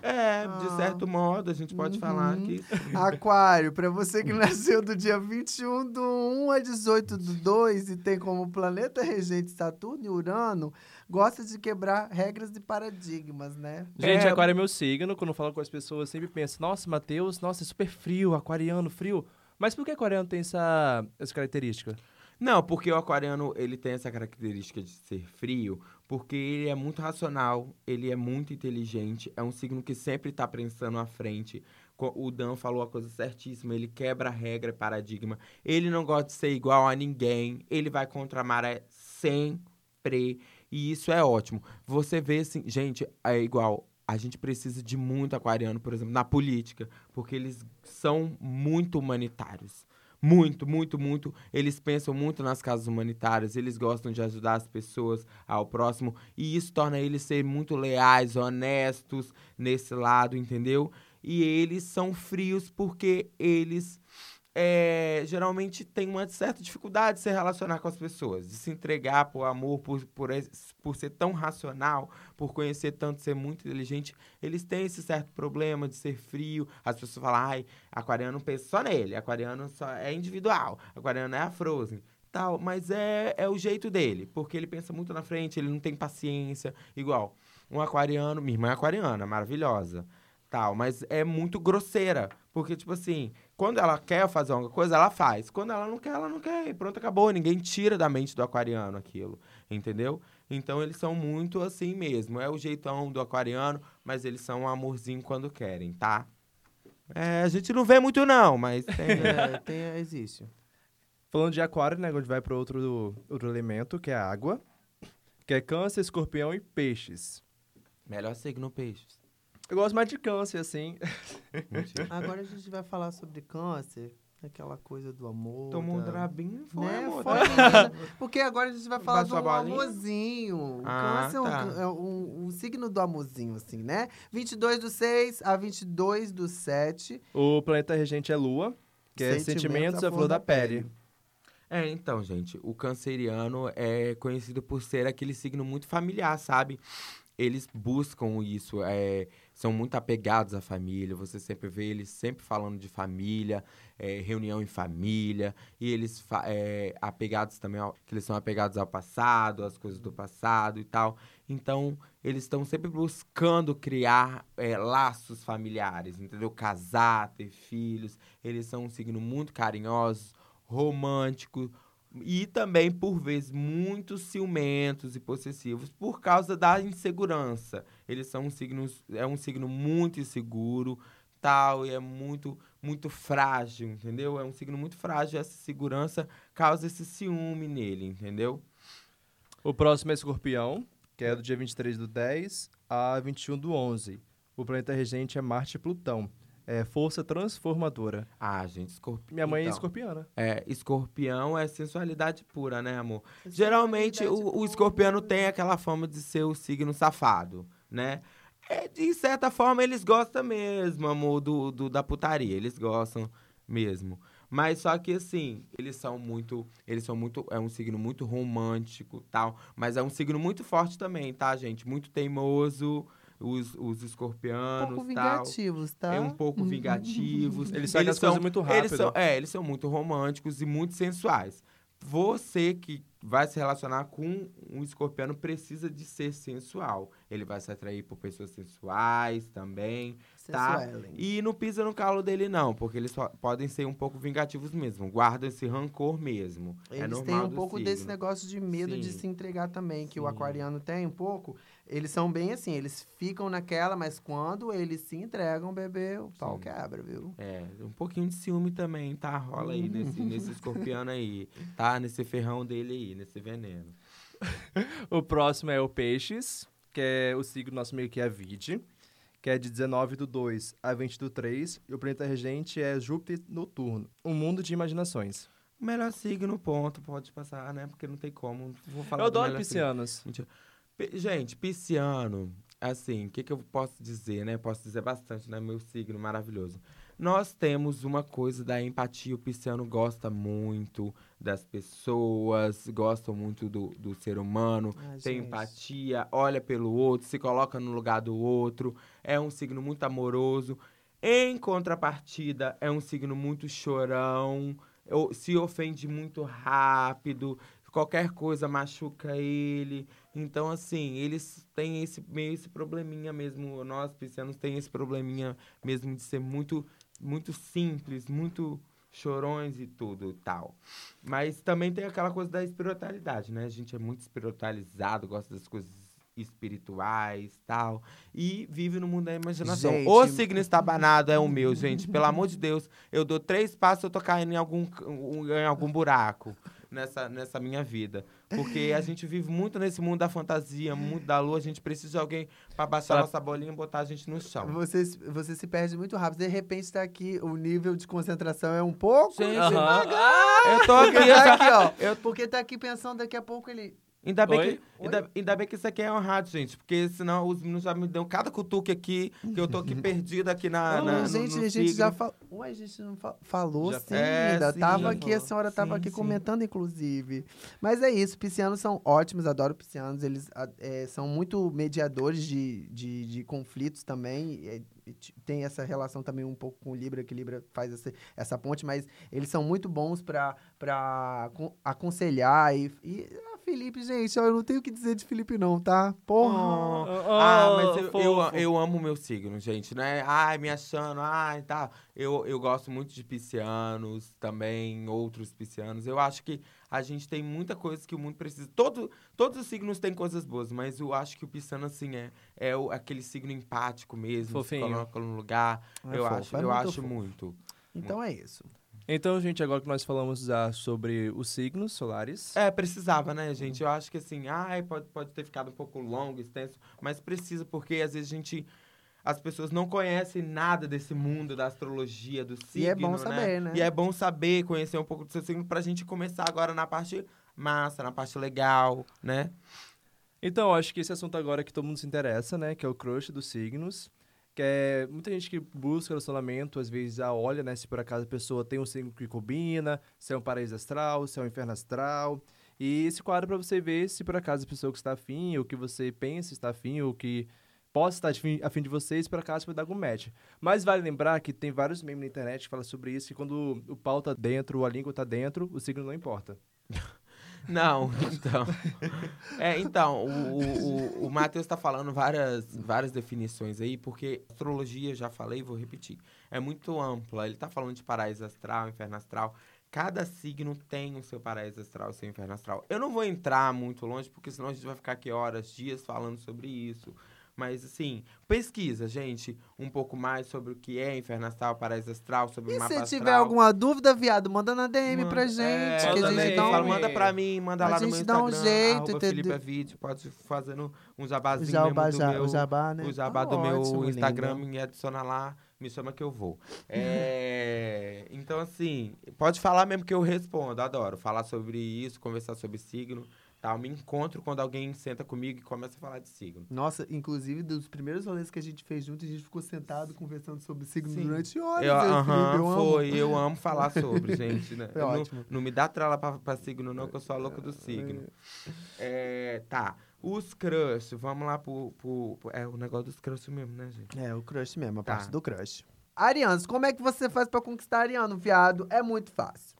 É, de Ah. certo modo, a gente pode falar Uhum. que. Aquário, pra você que nasceu do dia 21 do 1 a 18 do 2 e tem como planeta regente Saturno e Urano, gosta de quebrar regras e paradigmas, né? Gente, É. aquário é meu signo. Quando eu falo com as pessoas, eu sempre penso, nossa, Matheus, nossa, é super frio, aquariano, frio. Mas por que aquariano tem essa, essa característica? Não, porque o aquariano, ele tem essa característica de ser frio, porque ele é muito racional, ele é muito inteligente, é um signo que sempre tá pensando à frente. O Dan falou a coisa certíssima, ele quebra regra, paradigma. Ele não gosta de ser igual a ninguém, ele vai contra a maré sempre, e isso é ótimo. Você vê assim, gente, é igual, a gente precisa de muito aquariano, por exemplo, na política, porque eles são muito humanitários. Muito, muito, muito. Eles pensam muito nas causas humanitárias, eles gostam de ajudar as pessoas ao próximo, e isso torna eles ser muito leais, honestos nesse lado, entendeu? E eles são frios porque eles é, geralmente têm uma certa dificuldade de se relacionar com as pessoas, de se entregar por amor, por, por, por ser tão racional, por conhecer tanto, ser muito inteligente. Eles têm esse certo problema de ser frio. As pessoas falam, ai, aquariano pensa só nele, aquariano só é individual, aquariano é a Frozen. Tal, mas é, é o jeito dele, porque ele pensa muito na frente, ele não tem paciência. Igual, um aquariano, minha irmã é aquariana, maravilhosa, tal, mas é muito grosseira, porque, tipo assim, quando ela quer fazer alguma coisa, ela faz. Quando ela não quer, ela não quer. E pronto, acabou. Ninguém tira da mente do aquariano aquilo, entendeu? Então, eles são muito assim mesmo. É o jeitão do aquariano, mas eles são um amorzinho quando querem, tá? É, a gente não vê muito não, mas tem... É, tem, existe. Falando de aquário, né? A gente vai para outro, outro elemento, que é a água. Que é câncer, escorpião e peixes. Melhor signo peixes. Eu gosto mais de câncer, assim. Mentira. Agora a gente vai falar sobre câncer, aquela coisa do amor. Tomou um da- drabinho, foi, Né? amor, Foi, tá? menina. Porque agora a gente vai falar do bolinha? amorzinho. O Ah, câncer é um- tá. é um, um signo do amorzinho, assim, né? 22 do 6 a 22 do 7. O planeta regente é lua, que é sentimentos à flor da pele. É, então, gente, o canceriano é conhecido por ser aquele signo muito familiar, sabe? Eles buscam isso, é, são muito apegados à família. Você sempre vê eles sempre falando de família, é, reunião em família, e eles é, apegados também, ao, que eles são apegados ao passado, às coisas do passado e tal. Então, eles estão sempre buscando criar é, laços familiares, entendeu? Casar, ter filhos. Eles são um signo muito carinhoso, romântico, e também, por vezes, muito ciumentos e possessivos por causa da insegurança. Eles são um signo, é um signo muito inseguro, tal, e é muito, muito frágil, entendeu? É um signo muito frágil, essa segurança causa esse ciúme nele, entendeu? O próximo é escorpião, que é do dia 23 do 10 a 21 do 11. O planeta regente é Marte e Plutão é, força transformadora. Ah, gente, escorpião. Minha mãe é então, é escorpiana. É, escorpião é sensualidade pura, né, amor? Geralmente o, o escorpiano tem aquela fama de ser o signo safado, né? É, de certa forma, eles gostam mesmo, amor, do, do, da putaria. Eles gostam mesmo. Mas só que assim, eles são muito. Eles são muito. É um signo muito romântico tal. Mas é um signo muito forte também, tá, gente? Muito teimoso os, os escorpianos. Um pouco vingativos, tá? É um pouco vingativos. eles coisas muito rápido. Eles são, é, eles são muito românticos e muito sensuais. Você que vai se relacionar com um escorpiano precisa de ser sensual. Ele vai se atrair por pessoas sensuais também, tá? E não pisa no calo dele não, porque eles podem ser um pouco vingativos mesmo. Guardam esse rancor mesmo. É eles é têm um pouco signo. desse negócio de medo Sim. de se entregar também, que Sim. o aquariano tem um pouco. Eles são bem assim, eles ficam naquela, mas quando eles se entregam, bebê, o pau Sim. quebra, viu? É, um pouquinho de ciúme também, tá? Rola aí nesse, nesse escorpião aí, tá? Nesse ferrão dele aí, nesse veneno. o próximo é o Peixes, que é o signo nosso meio que é a Vide, que é de 19 do 2 a 20 do 3, e o planeta regente é Júpiter noturno, um mundo de imaginações. O melhor signo, ponto, pode passar, né? Porque não tem como. Vou falar Eu adoro piscianos. Mentira. Gente, pisciano, assim, o que, que eu posso dizer, né? Posso dizer bastante, né? Meu signo maravilhoso. Nós temos uma coisa da empatia. O pisciano gosta muito das pessoas, gosta muito do, do ser humano, Ai, tem gente. empatia, olha pelo outro, se coloca no lugar do outro. É um signo muito amoroso. Em contrapartida, é um signo muito chorão, se ofende muito rápido, qualquer coisa machuca ele. Então, assim, eles têm esse meio esse probleminha mesmo. Nós, piscianos, tem esse probleminha mesmo de ser muito, muito simples, muito chorões e tudo e tal. Mas também tem aquela coisa da espiritualidade, né? A gente é muito espiritualizado, gosta das coisas espirituais tal. E vive no mundo da imaginação. Gente, o signo estabanado é o meu, gente. Pelo amor de Deus. Eu dou três passos, eu tô caindo em algum, em algum buraco nessa, nessa minha vida. Porque a gente vive muito nesse mundo da fantasia, mundo da lua. A gente precisa de alguém para baixar pra... nossa bolinha e botar a gente no chão. Você, você se perde muito rápido. De repente está aqui, o nível de concentração é um pouco gente, Eu tô aqui, tá aqui ó. Eu... Porque tá aqui pensando daqui a pouco ele Ainda bem, que, ainda, ainda, bem que isso aqui é um rádio, gente. Porque senão os meninos já me dão cada cutuque aqui, que eu tô aqui perdido aqui na. na no, gente, no a gente já falou. Ué, a gente não fa falou já, sim, é, ainda. Sim, tava aqui, falou. a senhora tava sim, aqui sim. comentando, inclusive. Mas é isso, piscianos são ótimos, adoro piscianos. Eles é, são muito mediadores de, de, de conflitos também. É, tem essa relação também um pouco com o Libra, que Libra faz essa, essa ponte, mas eles são muito bons para aconselhar e, e Felipe, gente, eu não tenho o que dizer de Felipe, não, tá? Porra! Oh, oh, ah, mas eu, eu, eu, amo o meu signo, gente, né? Ai, me achando, ai, tá. Eu, eu gosto muito de piscianos, também outros piscianos. Eu acho que a gente tem muita coisa que o mundo precisa. Todo, todos os signos têm coisas boas, mas eu acho que o pisciano, assim, é, é o, aquele signo empático mesmo. Fofinho. Se coloca no lugar. É eu fofo, acho, é eu acho fofo. muito. Então é isso. Então, gente, agora que nós falamos ah, sobre os signos solares. É, precisava, né, gente? Eu acho que assim, ai, pode, pode ter ficado um pouco longo, extenso, mas precisa, porque às vezes a gente. As pessoas não conhecem nada desse mundo da astrologia, do signo. E é bom né? saber, né? E é bom saber, conhecer um pouco do seu signo, pra gente começar agora na parte massa, na parte legal, né? Então, acho que esse assunto agora que todo mundo se interessa, né? Que é o crush dos signos que é muita gente que busca relacionamento, às vezes a olha, né, se por acaso a pessoa tem um signo que combina, se é um paraíso astral, se é um inferno astral. E esse quadro é para você ver se por acaso a pessoa que está afim, ou que você pensa está afim, ou que possa estar afim, afim de vocês para caso dar algum match. Mas vale lembrar que tem vários memes na internet que falam sobre isso, que quando o pau tá dentro, a língua tá dentro, o signo não importa. Não, então. É, então, o, o, o Matheus está falando várias, várias definições aí, porque astrologia, já falei, vou repetir, é muito ampla. Ele está falando de paraíso astral, inferno astral. Cada signo tem o seu paraíso astral, o seu inferno astral. Eu não vou entrar muito longe, porque senão a gente vai ficar aqui horas, dias falando sobre isso. Mas, assim, pesquisa, gente, um pouco mais sobre o que é inferno astral, paraíso astral, sobre E o mapa se astral. tiver alguma dúvida, viado, manda na DM Manda- pra gente. É, que a manda gente dá um... fala, manda pra mim, manda A lá no meu gente dá um Instagram, jeito, entendeu? Felipe Vídeo, pode fazendo um jabazinho mesmo do meu, o jabá, né? o jabá Tá do meu ótimo, Instagram, linda. me adiciona lá, me chama que eu vou. É, então, assim, pode falar mesmo que eu respondo, adoro falar sobre isso, conversar sobre signo, tal. Me encontro quando alguém senta comigo e começa a falar de signo. Nossa, inclusive, dos primeiros rolês que a gente fez junto, a gente ficou sentado conversando sobre signo Sim. durante horas. Eu, eu aham, Felipe, eu amo. foi, eu amo falar sobre, gente, né? Eu não, não me dá trela pra, pra signo, não, que eu sou a louca do signo. É, tá. Os crush, vamos lá pro, pro, pro- É o negócio dos crush mesmo, né, gente? É, o crush mesmo, a Tá. parte do crush. Arianos, como é que você faz pra conquistar ariano, viado? É muito fácil.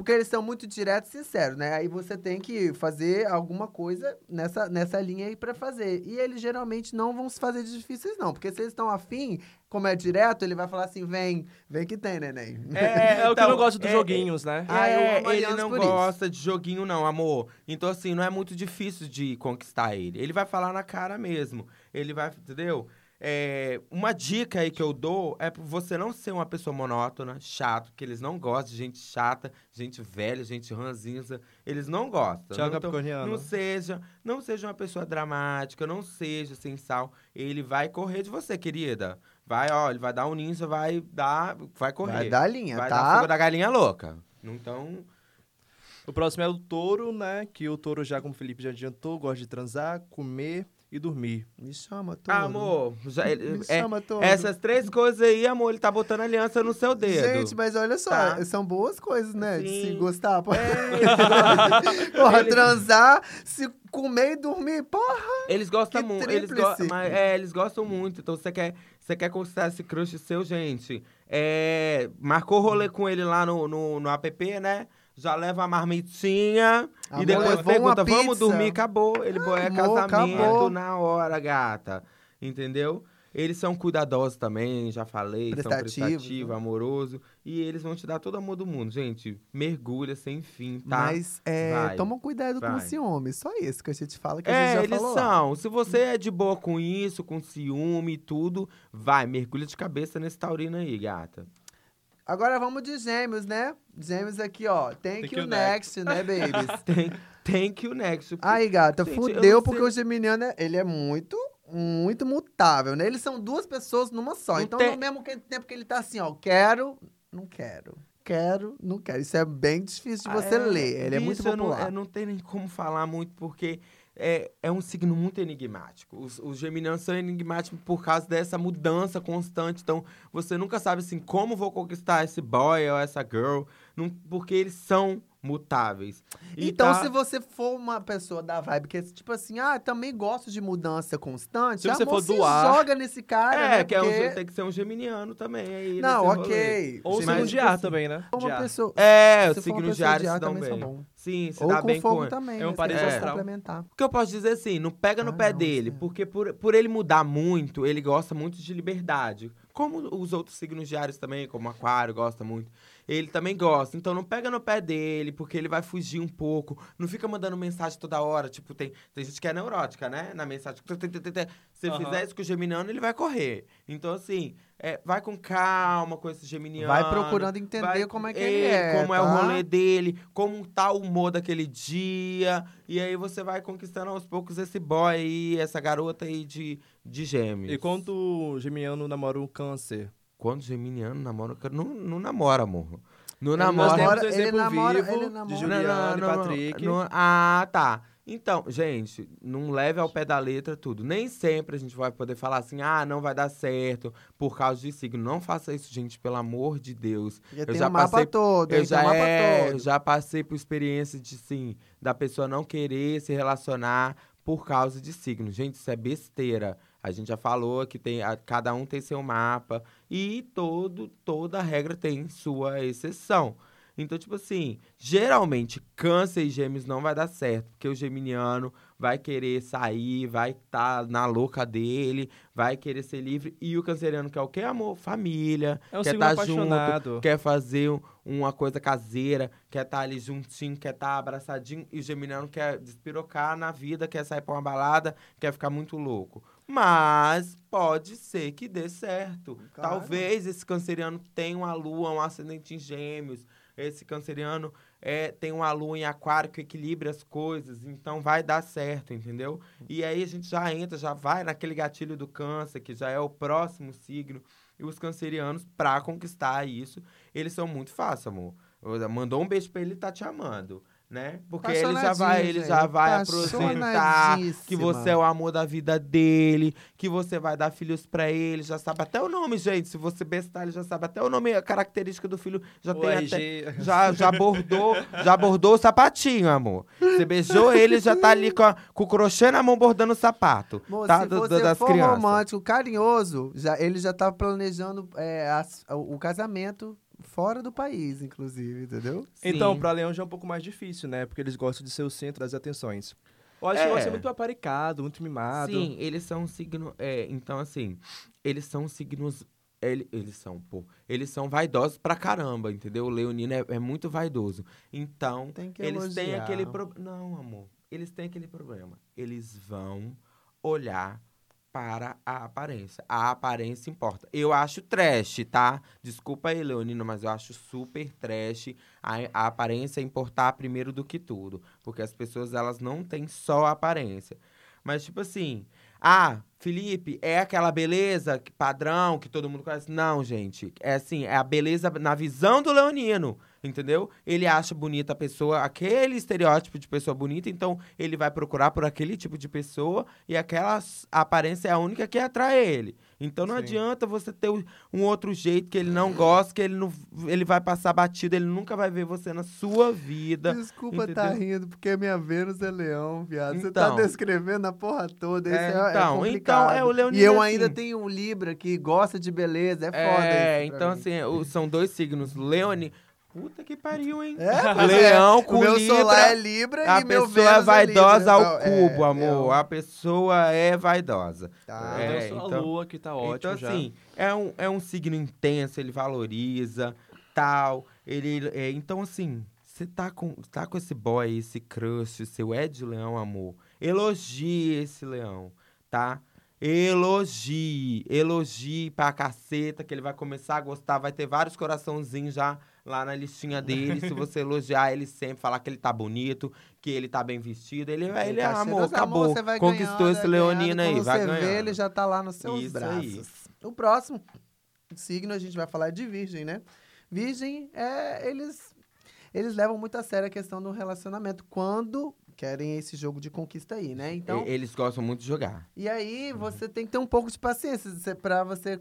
Porque eles são muito diretos e sinceros, né? Aí você tem que fazer alguma coisa nessa, nessa linha aí pra fazer. E eles geralmente não vão se fazer de difíceis, não. Porque se eles estão afim, como é direto, ele vai falar assim: vem, vem que tem, neném. É, o que eu então, não gosto dos é, joguinhos, né? Ah, É, ele não isso. gosta de joguinho, não, amor. Então, assim, não é muito difícil de conquistar ele. Ele vai falar na cara mesmo. Ele vai, entendeu? É, uma dica aí que eu dou é pra você não ser uma pessoa monótona, chato, porque eles não gostam de gente chata, gente velha, gente ranzinza. Eles não gostam. Tchau, não, não seja, não seja uma pessoa dramática, não seja sem sal. Ele vai correr de você, querida. Vai, ó, ele vai dar um ninja, vai dar, vai correr. Vai dar linha, Vai dar fogo tá? da galinha louca. Então, O próximo é o touro, né? Que o touro já, como o Felipe já adiantou, gosta de transar, comer e dormir. Me chama, todo. ah, amor, já, Me é, chama, todo. essas três coisas aí, amor, ele tá botando aliança no seu dedo. Gente, mas olha só, Tá. são boas coisas, né? De se Sim. gostar. Pô. É, Porra, Ele- transar, se comer e dormir, porra. eles gostam muito, eles, go mas, é, eles gostam muito. Então você quer, você quer conquistar esse crush seu, gente. É, marcou rolê com ele lá no, no, no app, né? Já leva a marmitinha Amor, e depois pergunta, vamos dormir, acabou. Ele é Amor, casamento acabou. na hora, gata. Entendeu? Eles são cuidadosos também, já falei, são Prestativos, né? amoroso. E eles vão te dar todo o amor do mundo, gente. Mergulha sem fim, tá? Mas é, Vai. toma cuidado com o Vai. ciúme. Só isso que a gente fala que a gente É, já eles falou. são. Se você é de boa com isso, com ciúme e tudo, vai, mergulha de cabeça nesse taurino aí, gata. Agora vamos de gêmeos, né? Gêmeos aqui, ó. Thank, Thank you you next, né, babies? Tem, tem que o Nexo. Aí, gata, Gente, eu fudeu não porque sei- o geminiano, é- ele é muito, muito mutável, né? Eles são duas pessoas numa só. Não então, tem- no mesmo que- tempo que ele tá assim, ó, quero, não quero. Quero, não quero. Isso é bem difícil de você ler. Ele é muito não- popular. Eu não, tenho nem como falar muito, porque é, é um signo muito enigmático. Os, os geminianos são enigmáticos por causa dessa mudança constante. Então, você nunca sabe, assim, como vou conquistar esse boy ou essa girl, não- porque eles são mutáveis. E Então, tá- se você for uma pessoa da vibe que é tipo assim, ah, também gosto de mudança constante, Se você amor, for se do ar- joga nesse cara, É, né? que é um- Porque- tem que ser um geminiano também. Aí, Não, nesse rolê. ok. Ou o signo de ar também, né? Uma pessoa... É, se uma signos de ar se dão também bem. Sim, se Ou dá com bem fogo com também. É um né? pode astral. complementar. O que eu posso dizer assim, não pega no Ah, pé não, dele, é. porque por, por ele mudar muito, ele gosta muito de liberdade. Como os outros signos diários também, como o Aquário gosta muito. Ele também gosta. Então não pega no pé dele, porque ele vai fugir um pouco. Não fica mandando mensagem toda hora. Tipo, tem, tem gente que é neurótica, né? Na mensagem. Se Aham. fizer isso com o geminiano, ele vai correr. Então, assim, é, vai com calma com esse geminiano. Vai procurando entender vai- como é que ele é, Como é o tá? rolê dele, como tá o humor daquele dia. E aí você vai conquistando aos poucos esse boy aí, essa garota aí de, de gêmeos. E quando o geminiano namora um câncer? Quando geminiano namora, não, não namora, amor. Não Nós namora. temos um ele namora- vivo ele de namora- Juliana e Não, não, não, Patrick. não- ah, tá. Então, gente, não leve ao pé da letra tudo. Nem sempre a gente vai poder falar assim, ah, não vai dar certo por causa de signo. Não faça isso, gente, pelo amor de Deus. Já Eu tem já mapa passei- todo, Eu já, é, já passei por experiência de, sim, da pessoa não querer se relacionar por causa de signo. Gente, isso é besteira. A gente já falou que tem, a- cada um tem seu mapa e todo, toda regra tem sua exceção. Então, tipo assim, geralmente câncer e gêmeos não vai dar certo, porque o geminiano vai querer sair, vai estar na louca dele, vai querer ser livre, e o canceriano quer o quê, amor? Família, É um quer estar junto, apaixonado. quer fazer um- uma coisa caseira, quer estar ali juntinho, quer estar abraçadinho, e o geminiano quer despirocar na vida, quer sair pra uma balada, quer ficar muito louco. Mas pode ser que dê certo. Claro. Talvez esse canceriano tenha uma lua, um ascendente em gêmeos. Esse canceriano é, tem uma lua em aquário que equilibra as coisas, então vai dar certo, entendeu? E aí a gente já entra, já vai naquele gatilho do câncer, que já é o próximo signo. E os cancerianos, pra conquistar isso, eles são muito fáceis, amor. Mandou um beijo pra ele, tá te amando, né? Porque ele já vai, ele já vai apresentar que você é o amor da vida dele, que você vai dar filhos pra ele, já sabe até o nome, gente. Se você bestar, ele já sabe até o nome, a característica do filho já O tem até já, já bordou, já bordou o sapatinho, amor. Você beijou ele, já tá ali com, a- com o crochê na mão bordando o sapato. Amor, tá? se Do- do- você das for crianças. romântico, carinhoso, já, ele já tá planejando é, as- o casamento fora do país, inclusive, entendeu? Então, Sim. pra leão já é um pouco mais difícil, né? Porque eles gostam de ser o centro das atenções. Eu acho que É. vai ser muito aparicado, muito mimado. Sim, eles são um signo. É, então, assim, eles são signos. ele- Eles, são, pô. Eles são vaidosos pra caramba, entendeu? O Leonino é, é muito vaidoso. Então, Tem que eles têm aquele problema. Não, amor. Eles têm aquele problema. Eles vão olhar para a aparência. A aparência importa. Eu acho trash, tá? Desculpa aí, Leonino, mas eu acho super trash a, a aparência importar primeiro do que tudo. Porque as pessoas, elas não têm só a aparência. Mas, tipo assim, ah, Felipe, é aquela beleza padrão que todo mundo conhece? Não, gente. É assim, é a beleza na visão do Leonino, entendeu? Ele acha bonita a pessoa, aquele estereótipo de pessoa bonita, então ele vai procurar por aquele tipo de pessoa e aquela aparência é a única que atrai ele. Então não Sim. adianta você ter um outro jeito que ele não gosta, que ele, não, ele vai passar batido, ele nunca vai ver você na sua vida. Desculpa tá entendeu? rindo, porque minha Vênus é leão, viado. Você tá Então. descrevendo a porra toda. É, é, é então, complicado. então, é, o leonino E eu é ainda assim. tenho um Libra que gosta de beleza. É foda É, isso então mim. assim, são dois signos. Leone. Puta que pariu, hein? É, pois Leão é. com o meu Libra. solar é Libra A e meu pessoa Vênus é vaidosa ao. Então, cubo, é, amor. leão. A pessoa é vaidosa. Tá. Então, É, só a então- lua que tá ótimo então, já. assim, é um, é um signo intenso, ele valoriza, tal. Ele, é, então, assim, você tá com, tá com esse boy, esse crush, seu Ed Leão, amor. Elogie esse leão, tá? Elogie, elogie pra caceta, que ele vai começar a gostar, vai ter vários coraçãozinhos já lá na listinha dele. se você elogiar ele sempre, falar que ele tá bonito, que ele tá bem vestido, ele, vai ele tá amor, acabou. você vai Conquistou ganhando, esse leonino aí, vai você ganhando. vê, ele já tá lá nos seus Isso braços. aí. O próximo signo a gente vai falar de virgem, né? Virgem, é, eles, eles levam muito a sério a questão do relacionamento quando querem esse jogo de conquista aí, né? Então, E- Eles gostam muito de jogar. e aí você tem que ter um pouco de paciência pra você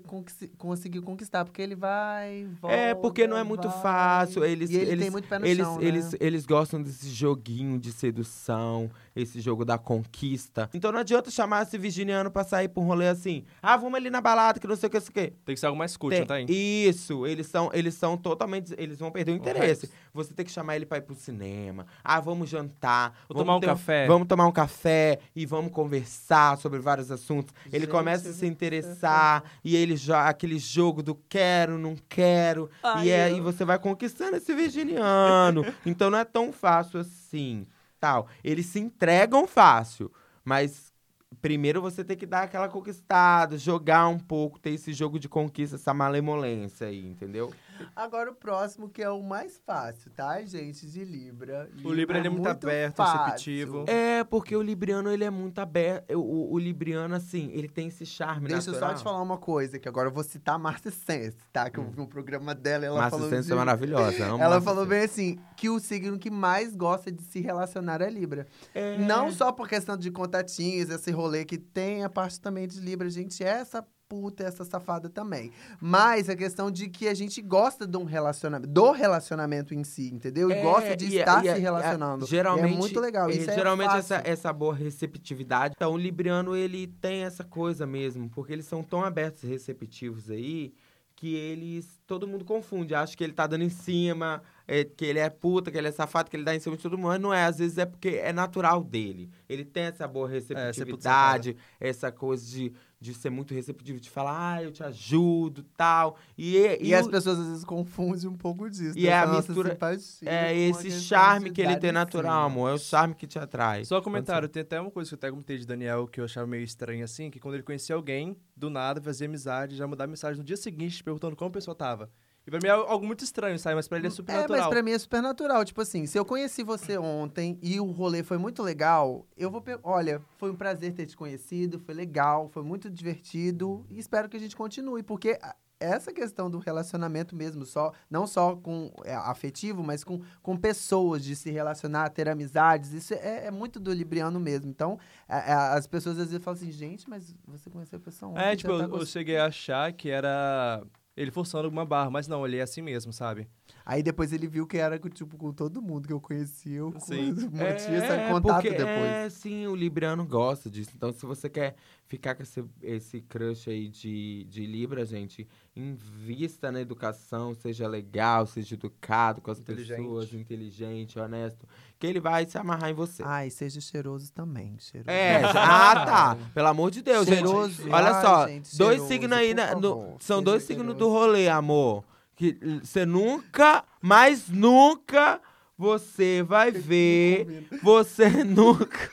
conseguir conquistar, porque ele vai, volta, É, porque não é muito vai. fácil. Eles, e ele eles, tem muito pé no eles, chão, né? eles, eles gostam desse joguinho de sedução, esse jogo da conquista. Então não adianta chamar esse virginiano pra sair pra um rolê assim. Ah, vamos ali na balada, que não sei o que, não sei o que. Tem que ser algo mais Tem- tá aí? Isso, eles são, eles são totalmente. Eles vão perder o interesse. Você tem que chamar ele pra ir pro cinema. Ah, vamos jantar. Vou vamos tomar um café. Vamos tomar um café e vamos conversar sobre vários assuntos. Ele Gente, começa a se interessar e ele joga aquele jogo do quero, não quero. Ai, e aí eu- você vai conquistando esse virginiano. então não é tão fácil assim. Tal. Eles se entregam fácil, mas primeiro você tem que dar aquela conquistada, jogar um pouco, ter esse jogo de conquista, essa malemolência aí, entendeu? Agora o próximo, que é o mais fácil, tá, gente? De Libra. O Libra, ele é muito aberto, receptivo. É, porque o libriano, ele é muito aberto. O, o libriano, assim, ele tem esse charme Deixa eu natural. só te falar uma coisa, que agora eu vou citar a Márcia Sense, tá? Que eu vi um programa dela, ela Márcia falou Sense de... é maravilhosa. amo Ela falou Sense. bem assim, que o signo que mais gosta de se relacionar é Libra. É. Não só por questão de contatinhos, esse rolê que tem a parte também de Libra, gente. Essa puta, essa safada também. Mas a questão de que a gente gosta de um relacionamento, do relacionamento em si, entendeu? E É, gosta de e a- estar e a- se e a- relacionando. geralmente, é muito legal. é, Isso é geralmente fácil. essa, essa boa receptividade. Então, o Libriano, ele tem essa coisa mesmo, porque eles são tão abertos e receptivos aí que eles. Todo mundo confunde. Acha que ele tá dando em cima, é, que ele é puta, que ele é safado, que ele dá em cima de todo mundo. Mas não é, às vezes é porque é natural dele. Ele tem essa boa receptividade, essa coisa de, de ser muito receptivo, de falar, ah, eu te ajudo tal. E, e, E, as o- pessoas às vezes confundem um pouco disso. E é a mistura- é esse charme que ele tem em natural, amor. É o charme que te atrai. Só um comentário, tem até uma coisa que eu até comentei de Daniel que eu achava meio estranho assim, que quando ele conhecia alguém, do nada fazia amizade, já mudava mensagem no dia seguinte perguntando como a pessoa tava. E pra mim é algo muito estranho, sabe? Mas pra ele é super É, natural. mas pra mim é super natural. Tipo assim, se eu conheci você ontem e o rolê foi muito legal, eu vou... pe- Olha, foi um prazer ter te conhecido, foi legal, foi muito divertido e espero que a gente continue, porque essa questão do relacionamento mesmo, só não só com é, afetivo, mas com, com pessoas, de se relacionar, ter amizades, isso é, é muito do Libriano mesmo. Então, a- as pessoas às vezes falam assim, gente, mas você conheceu a pessoa ontem, É, tipo, tá eu, eu gost-" cheguei a achar que era ele forçando alguma barra, mas não, ele é assim mesmo, sabe? Aí depois ele viu que era com, tipo, com todo mundo que eu conhecia, eu Sim. mantinha esse contato porque, depois. É, sim, o Libriano gosta disso. Então, se você quer ficar com esse, esse crush aí de, de Libra, gente, invista na educação, seja legal, seja educado com as Inteligente. pessoas, inteligente, honesto, que ele vai se amarrar em você. Ai, seja cheiroso também, cheiroso. É, ah, tá. Pelo amor de Deus, Cheiroso. gente. Olha Ai, só, gente, dois signos aí, né, no- são seja dois signos do rolê, amor. Que você nunca, mas nunca você vai ver, você nunca...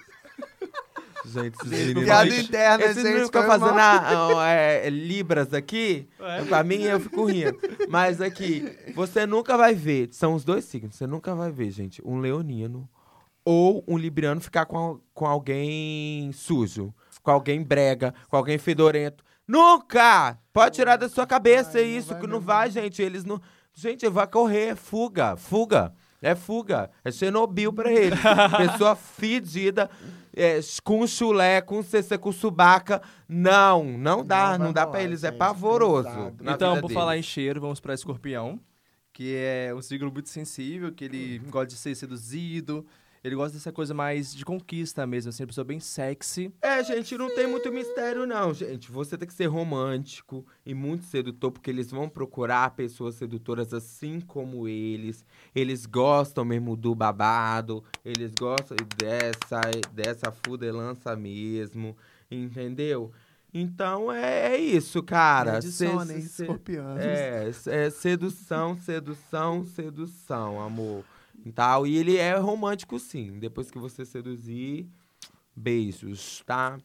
Gente, esses meninos... Piada interna, esses gente. ficam fazendo a- a- é, libras aqui, pra mim eu fico rindo. Mas aqui, você nunca vai ver, são os dois signos, você nunca vai ver, gente, um leonino ou um libriano ficar com, com alguém sujo, com alguém brega, com alguém fedorento. Nunca! Pode tirar da sua cabeça Ai, não isso, vai que não mesmo. vai, gente. Eles não. Gente, vai correr, fuga, fuga. É fuga. É Chernobyl pra eles. Pessoa fedida, é, com chulé, com cc, com subaca. Não, não dá, Não não, dá pra eles. É gente, pavoroso. pesado. na então, por deles. falar em cheiro, vamos pra escorpião, que é um signo muito sensível, que ele gosta de ser seduzido, ele gosta dessa coisa mais de conquista mesmo, assim, uma pessoa bem sexy. É, gente, não tem muito mistério, não, gente. Você tem que ser romântico e muito sedutor, porque eles vão procurar pessoas sedutoras assim como eles. Eles gostam mesmo do babado, eles gostam dessa, dessa fudelança mesmo, entendeu? Então é, é isso, cara. Escorpianos. é, é sedução, sedução, sedução, amor. E Tal. E ele é romântico, sim. Depois que você seduzir, beijos, tá?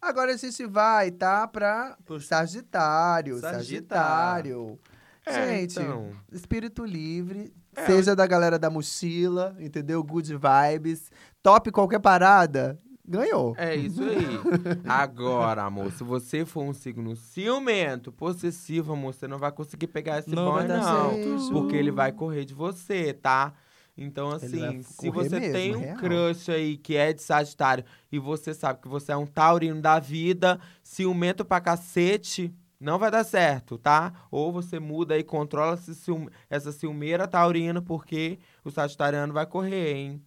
Agora a gente vai, tá? Pra Sagitário. Sagitário. É, gente, então. espírito livre. É. Seja da galera da mochila, entendeu? Good vibes. Top qualquer parada. Ganhou. É isso aí. Agora, amor, se você for um signo ciumento, possessivo, amor, você não vai conseguir pegar esse Não boy, não. Porque ele vai correr de você, tá? Então, assim, se você mesmo, tem um real. crush aí que é de Sagitário e você sabe que você é um taurino da vida, ciumento pra cacete, não vai dar certo, tá? Ou você muda e controla esse cium- essa ciumeira taurina, porque o sagitariano vai correr, hein?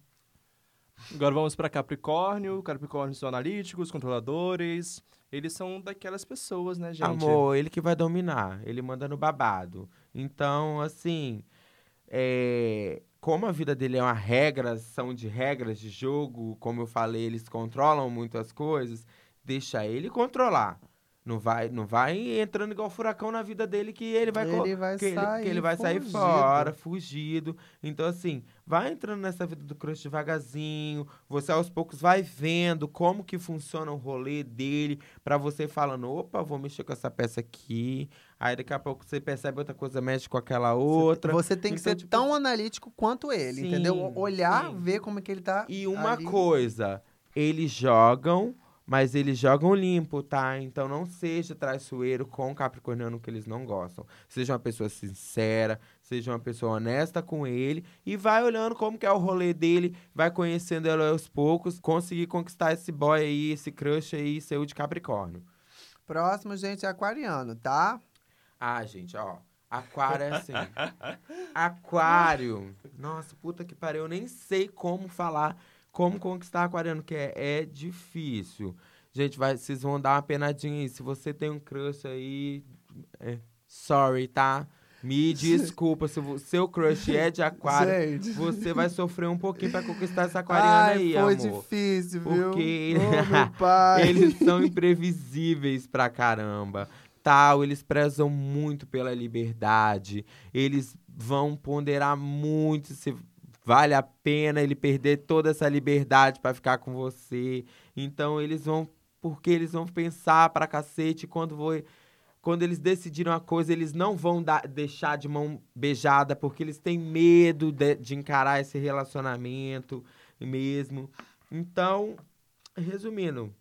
Agora vamos pra Capricórnio, Capricórnio são analíticos, controladores, eles são daquelas pessoas, né, gente? Amor, ele que vai dominar. Ele manda no babado. Então, assim, é, como a vida dele é uma regra, são de regras de jogo, como eu falei, eles controlam muito as coisas, deixa ele controlar. Não vai, não vai entrando igual furacão na vida dele que ele vai Ele vai que, ele, sair que ele vai sair fugido. fora, fugido. Então, assim, vai entrando nessa vida do crush devagarzinho. Você aos poucos vai vendo como que funciona o rolê dele, pra você falando, opa, vou mexer com essa peça aqui. Aí daqui a pouco você percebe outra coisa, mexe com aquela outra. Você tem que Então, ser tipo, tão analítico quanto ele, sim, entendeu? Olhar, sim. ver como é que ele tá. E uma ali. coisa, eles jogam, mas eles jogam limpo, tá? Então não seja traiçoeiro com o capricorniano que eles não gostam. Seja uma pessoa sincera, seja uma pessoa honesta com ele e vai olhando como que é o rolê dele, vai conhecendo ele aos poucos, conseguir conquistar esse boy aí, esse crush aí seu de Capricórnio. Próximo, gente, é aquariano, tá? Ah, gente, ó. Aquário é assim. Aquário. Nossa, puta que pariu. Eu nem sei como falar, como conquistar aquariano, que é, é difícil. Gente, vai, vocês vão dar uma penadinha aí. Se você tem um crush aí, é, sorry, tá? Me desculpa, se o seu crush é de aquário, Gente. você vai sofrer um pouquinho pra conquistar essa aquariana Ai, aí, foi amor. difícil, viu? Porque pai. eles são imprevisíveis pra caramba. Tal, eles prezam muito pela liberdade. Eles vão ponderar muito se vale a pena ele perder toda essa liberdade pra ficar com você. Então eles vão porque eles vão pensar pra cacete quando vou quando eles decidiram a coisa, eles não vão dar- deixar de mão beijada, porque eles têm medo de, de encarar esse relacionamento mesmo. Então, resumindo,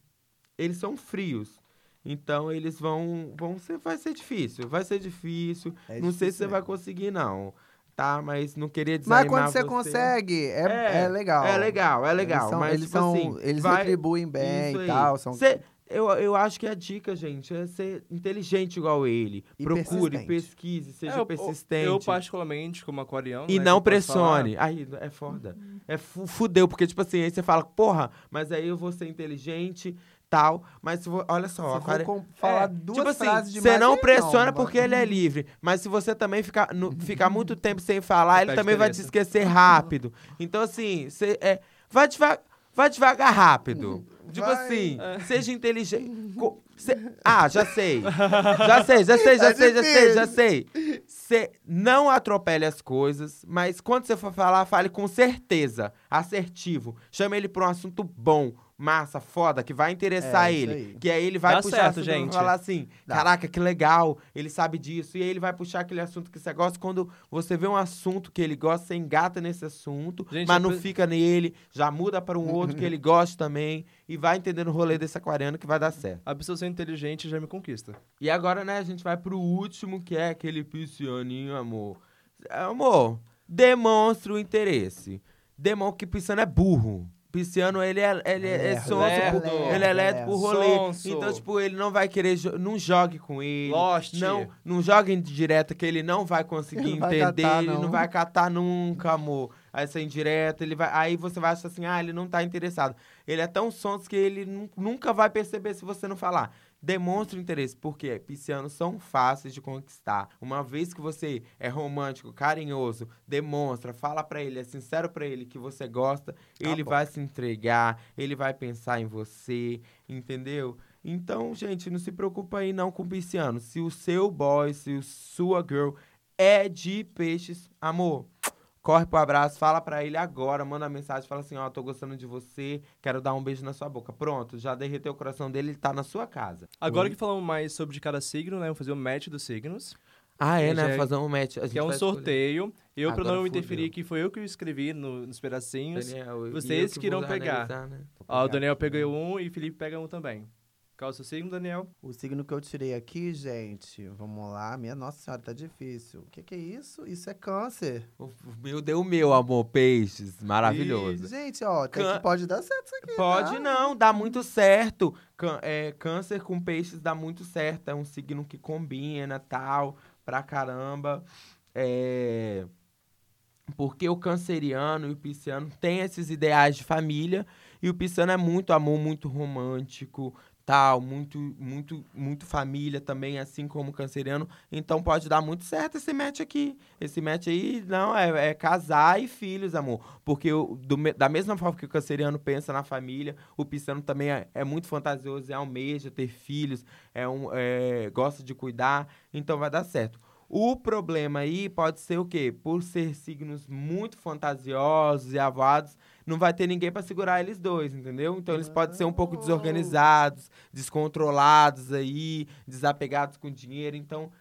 eles são frios. Então, eles vão. vão ser, vai ser difícil. Vai ser difícil. É não sei difícil se você vai mesmo. conseguir, não. Tá? Mas não queria Mas desanimar quando você consegue, é, é, legal. É legal, é legal. Eles são, mas, eles, tipo são, assim, eles vai- retribuem bem isso e tal. São... Cê- eu, eu acho que a dica, gente, é ser inteligente igual ele. E Procure, pesquise, seja É, eu- persistente. Eu, particularmente, como aquariano. E né, não falar, pressione. Aí, é foda. É fu- fudeu, porque, tipo assim, aí você fala, porra, mas aí eu vou ser inteligente, tal. Mas se vo- olha só, Se aquari- com- falar É, duas tipo assim, frases você não aí pressiona não, porque ele é livre. Mas se você também ficar, no- ficar muito tempo sem falar, ele também vai te esquecer rápido. Então, assim, você é, vai, devagar, vai devagar rápido. Tipo Vai. assim, seja inteligente. Co- cê- ah, já sei. Já sei, já sei, já Tá sei, já sei, já sei. Você não atropele as coisas, mas quando você for falar, fale com certeza, assertivo. Chame ele para um assunto bom, massa, foda, que vai interessar É, ele. aí. Que aí ele vai Dá puxar certo, assunto e gente. falar assim, Dá. caraca, que legal, ele sabe disso. E aí ele vai puxar aquele assunto que você gosta. Quando você vê um assunto que ele gosta, você engata nesse assunto, Gente, mas não pre- fica nele, já muda para um outro que ele gosta também. E vai entendendo o rolê desse aquariano que vai dar certo. A pessoa ser inteligente já me conquista. E agora, né, a gente vai pro último, que é aquele piscianinho, amor. Amor, demonstra o interesse. Demonstra que pisciano é burro. Pisciano, ele é, ele é, é sonso, lerdo, pro- ele é lerdo pro rolê. Sonso. Então, tipo, ele não vai querer, jo- não jogue com ele. Lost. Não, não jogue em direta que ele não vai conseguir Ele não vai entender, catar, ele não. não. vai catar nunca, amor. Essa indireta, ele vai, aí você vai achar assim, ah, ele não tá interessado. Ele é tão sonso que ele nu- nunca vai perceber se você não falar. Demonstre interesse, porque piscianos são fáceis de conquistar. Uma vez que você é romântico, carinhoso, demonstra, fala pra ele, é sincero pra ele que você gosta, ele bom. vai se entregar, ele vai pensar em você, entendeu? Então, gente, não se preocupa aí não com pisciano. Se o seu boy, se o sua girl é de peixes, amor, corre pro abraço, fala pra ele agora, manda uma mensagem, fala assim, ó, tô gostando de você, quero dar um beijo na sua boca. Pronto, já derreteu o coração dele, ele tá na sua casa. Agora Oi? que falamos mais sobre cada signo, né? Vamos fazer o match dos signos. Ah, é, né? é- Fazer um match. A gente Que é um vai escolher. sorteio. Eu, pra não interferir, que foi eu que escrevi no- nos pedacinhos. Daniel, e Vocês que irão vou pegar. analisar, né? Ó, o Daniel pegou um e o Felipe pega um também. Qual é o seu signo, Daniel? O signo que eu tirei aqui, gente, vamos lá. Minha Nossa Senhora, tá difícil. O que, que é isso? Isso é câncer. O meu deu o meu, amor, peixes. E, Maravilhoso. gente, ó, Can- que pode dar certo isso aqui. Pode tá? não, dá muito certo. Cã- é, câncer com peixes dá muito certo. É um signo que combina, tal, pra caramba. É... Porque o canceriano e o pisciano têm esses ideais de família. E o pisciano é muito amor, muito romântico, tal, muito, muito, muito família também, assim como canceriano. Então pode dar muito certo esse match aqui. Esse match aí, não, é, é casar e filhos, amor. Porque do da mesma forma que o canceriano pensa na família, o pisciano também é, é muito fantasioso, é almeja ter filhos, é um, é, gosta de cuidar, então vai dar certo. O problema aí pode ser o quê? Por ser signos muito fantasiosos e avoados, não vai ter ninguém para segurar eles dois, entendeu? Então eles podem ser um pouco desorganizados, descontrolados aí, desapegados com dinheiro. Então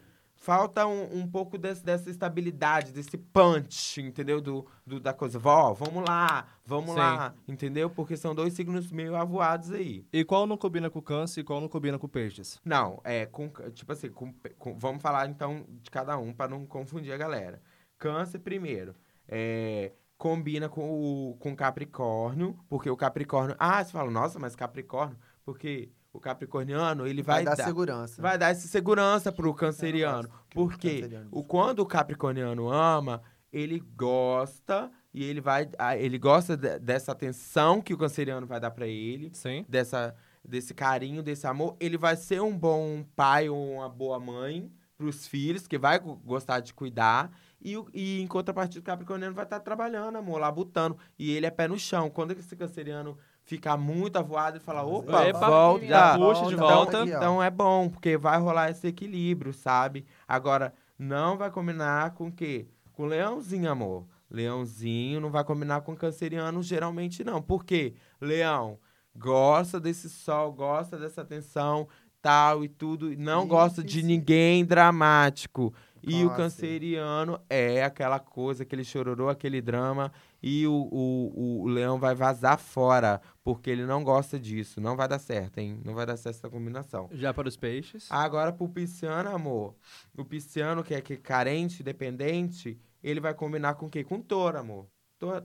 falta um, um pouco desse- dessa estabilidade, desse punch, entendeu? Do, do- da coisa. Vó, vamos lá, vamos Sim. lá, entendeu? Porque são dois signos meio avoados aí. E qual não combina com câncer e qual não combina com peixes? Não, é com, tipo assim, com- com- vamos falar então de cada um para não confundir a galera. Câncer primeiro, é, combina com o com Capricórnio, porque o Capricórnio, ah, você fala, nossa, mas Capricórnio, porque o capricorniano, ele Vai, vai, dar, segurança. vai dar essa segurança pro canceriano. Porque canceriano o, quando o capricorniano ama, ele gosta e ele vai. ah, Ele gosta de- dessa atenção que o canceriano vai dar pra ele, Sim. dessa, desse carinho, desse amor. Ele vai ser um bom pai ou uma boa mãe pros filhos, que vai go- gostar de cuidar. E, e em contrapartida, o capricorniano vai estar trabalhando, amor, labutando. E ele é pé no chão. Quando esse canceriano ficar muito avoado, ele fala, opa, Epa, volta. já puxa de Então, volta. ó. Então é bom, porque vai rolar esse equilíbrio, sabe? Agora, não vai combinar com o quê? Com leãozinho, amor. Leãozinho não vai combinar com canceriano, geralmente não. Por quê? Leão gosta desse sol, gosta dessa atenção, tal e tudo. e Não Ih, gosta de sim. ninguém dramático. E o Nossa. canceriano é aquela coisa, aquele chororô, aquele drama. E o, o, o leão vai vazar fora, porque ele não gosta disso. Não vai dar certo, hein? Não vai dar certo essa combinação. Já para os peixes. Agora, pro pisciano, amor. O pisciano, que é que é carente, dependente, ele vai combinar com o quê? Com touro, amor.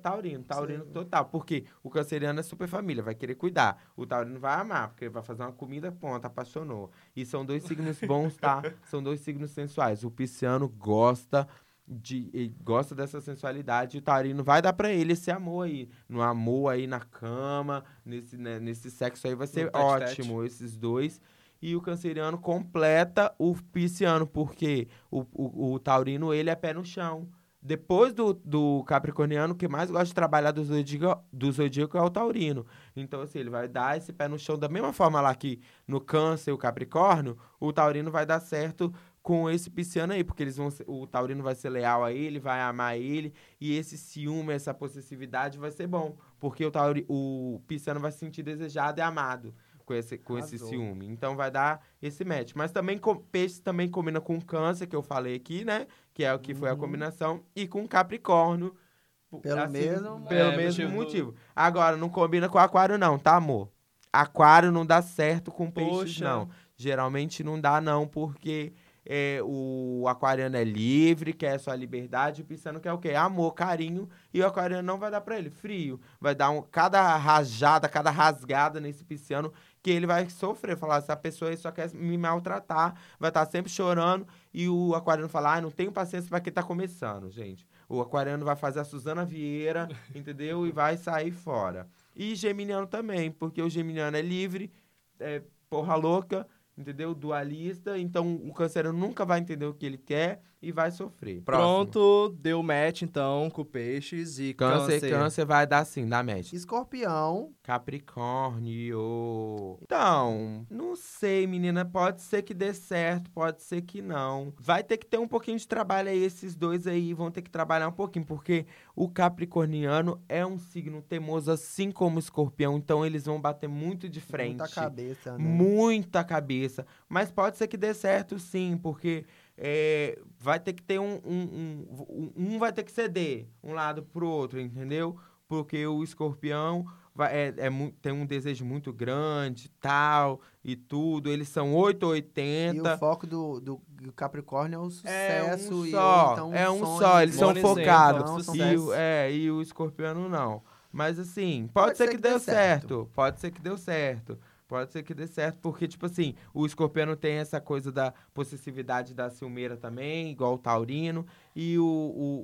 Taurino, taurino total. Porque o canceriano é super família, vai querer cuidar. O taurino vai amar, porque ele vai fazer uma comida, ponta, apaixonou. E são dois signos bons, tá? São dois signos sensuais. O pisciano gosta de gosta dessa sensualidade o taurino vai dar pra ele esse amor aí. No amor aí na cama, nesse, né, nesse sexo aí vai ser ótimo, esses dois. E o canceriano completa o pisciano, porque o, o, o taurino, ele é pé no chão. Depois do, do capricorniano, o que mais gosta de trabalhar do zodíaco, do zodíaco é o taurino. Então, assim, ele vai dar esse pé no chão da mesma forma lá que no câncer e o capricórnio, o taurino vai dar certo com esse pisciano aí, porque eles vão ser- o taurino vai ser leal a ele, vai amar ele, e esse ciúme, essa possessividade vai ser bom, porque o, tauri, o pisciano vai se sentir desejado e amado com esse, com esse Arrasou. ciúme. Então vai dar esse match. Mas também com, peixe também combina com câncer, que eu falei aqui, né? Que é o que foi a combinação, e com capricórnio. Pelo mesmo- Pelo É, mesmo motivo do- motivo. Agora, não combina com aquário, não, tá, amor? Aquário não dá certo com peixes, Poxa. não. Geralmente não dá, não, porque é, o aquariano é livre, quer sua liberdade, o pisciano quer o quê? Amor, carinho, e o aquariano não vai dar pra ele frio. Vai dar um, cada rajada, cada rasgada nesse pisciano que ele vai sofrer. Falar, essa pessoa aí só quer me maltratar, vai estar sempre chorando, e o aquariano fala, ah, não tenho paciência pra quem tá começando, gente. O aquariano vai fazer a Suzana Vieira, entendeu? E vai sair fora. E geminiano também, porque o geminiano é livre, é porra louca, entendeu? Dualista, então o canceriano nunca vai entender o que ele quer e vai sofrer. Próximo. Pronto, deu match então com peixes e Câncer, câncer. câncer vai dar sim, dá match. Escorpião. Capricórnio. Então, não sei, menina. Pode ser que dê certo, pode ser que não. Vai ter que ter um pouquinho de trabalho aí. Esses dois aí vão ter que trabalhar um pouquinho, porque o capricorniano é um signo teimoso, assim como o escorpião. Então, eles vão bater muito de frente. Muita cabeça, né? Muita cabeça. Mas pode ser que dê certo, sim, porque é, vai ter que ter um, um, um. Um vai ter que ceder um lado pro outro, entendeu? Porque o escorpião vai- é, é tem um desejo muito grande, tal, e tudo. Eles são 8 ou E 80. o foco do, do do Capricórnio é o É sucesso. um e, só, então, é um sonho, só, eles são focados. Então, E o, é, e o escorpiano não. Mas assim, pode, Pode ser, ser que, que dê certo. certo. Pode ser que dê certo. Pode ser que dê certo, porque, tipo assim, o escorpiano tem essa coisa da possessividade da ciumeira também, igual o taurino, e o,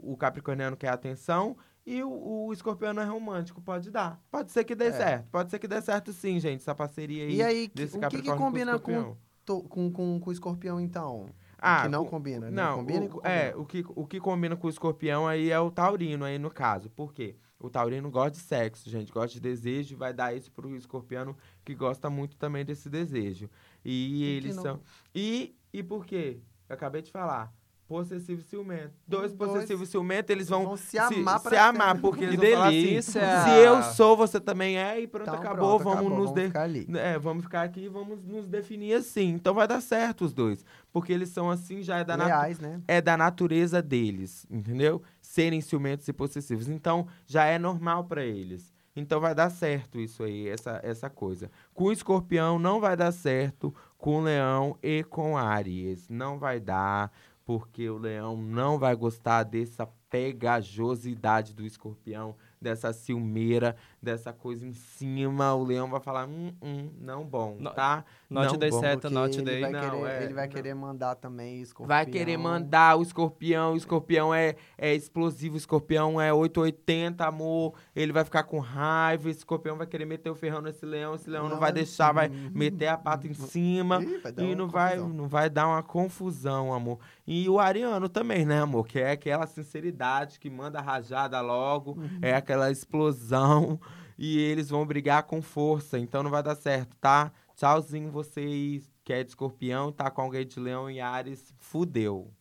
o, o capricorniano quer atenção, e o, o escorpiano é romântico, pode dar. Pode ser que dê É. certo. Pode ser que dê certo sim, gente, essa parceria aí. E aí, desse o que, que combina o com, escorpião. to- com, com, com o escorpião, então? Ah, que não co- combina, né? Não, combina o, com é, combina. o que, o que combina com o escorpião aí é o taurino aí no caso. Por quê? O taurino gosta de sexo, gente, gosta de desejo, e vai dar isso pro escorpiano que gosta muito também desse desejo. E E eles não- são E e por quê? Eu acabei de falar. Possessivo e ciumento. Dois Dois. possessivos e ciumentos, eles vão, se amar se pra amar, porque Que eles vão falar assim, delícia! se eu sou, você também é, e pronto, Então, acabou, pronto, vamos acabou, nos... de- ficar ali. é, vamos ficar aqui e vamos nos definir assim. Então vai dar certo os dois. Porque eles são assim, já é da, natu- Leais, né? é da natureza deles, entendeu? Serem ciumentos e possessivos. Então já é normal pra eles. Então vai dar certo isso aí, essa, essa coisa. Com o escorpião não vai dar certo, com o leão e com Áries. Não vai dar, porque o leão não vai gostar dessa pegajosidade do escorpião, dessa ciumeira, dessa coisa em cima, o leão vai falar, hum, hum, não bom, No- tá? Not não day bom. seta, not day. vai, Não, querer, é, ele vai não. querer mandar também escorpião. Vai querer mandar o escorpião. O escorpião é, é explosivo. O escorpião é 880, amor. Ele vai ficar com raiva. Esse escorpião vai querer meter o ferrão nesse leão. Esse leão não, Não, vai deixar, vai meter a pata em cima. Ih, E não vai, não vai dar uma confusão, amor. E o ariano também, né, amor? Que é aquela sinceridade que manda rajada logo. Uhum. É aquela explosão. E eles vão brigar com força. Então não vai dar certo, tá? Tchauzinho, vocês que é de escorpião, tá com alguém de leão e Ares. Fudeu.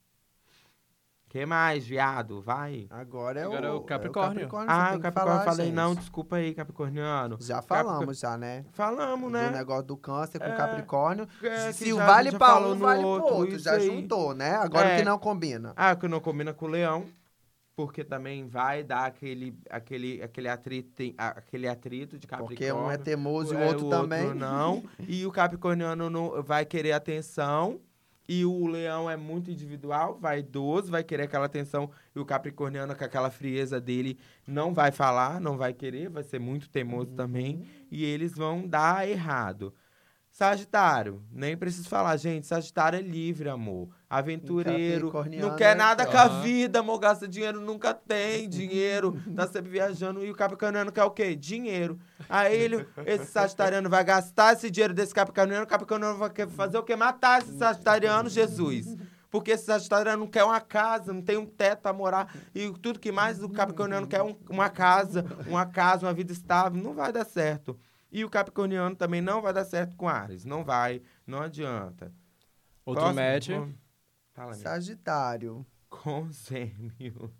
que mais, viado? Vai. Agora é Agora é o, o Capricórnio. você Ah, tem o que Capricórnio, falar, falei, gente. não, desculpa aí, Capricorniano. Já falamos, já, né? Falamos, né? Do negócio do câncer com É, Capricórnio. É, Se o vale falou um, no vale pro outro, outro. Já aí. juntou, né? Agora É. que não combina. Ah, que não combina com o leão, porque também vai dar aquele, aquele, aquele, atrito, aquele atrito de Capricórnio. Porque um é teimoso e o É, outro também. não. E o Capricorniano não, vai querer atenção. E o leão é muito individual, vaidoso, vai querer aquela atenção. E o Capricorniano, com aquela frieza dele, não vai falar, não vai querer, vai ser muito teimoso Uhum. também. E eles vão dar errado. Sagitário, nem preciso falar, gente. Sagitário é livre, amor. Aventureiro. Capricorniano Não quer é nada com a vida, amor. Gasta dinheiro, nunca tem dinheiro. Tá sempre viajando. E o Capricorniano quer o quê? Dinheiro. Aí ele, esse Sagitariano vai gastar esse dinheiro desse Capricorniano. O Capricorniano vai querer fazer o quê? Matar esse Sagitariano, Jesus. Porque esse Sagitariano não quer uma casa, não tem um teto pra morar. E tudo que mais o Capricorniano quer é um- uma casa, uma casa, uma vida estável. Não vai dar certo. E o Capricorniano também não vai dar certo com Ares. Não vai, não adianta. Outro Próximo, match. vamos- Fala. Sagitário. Com gêmeos.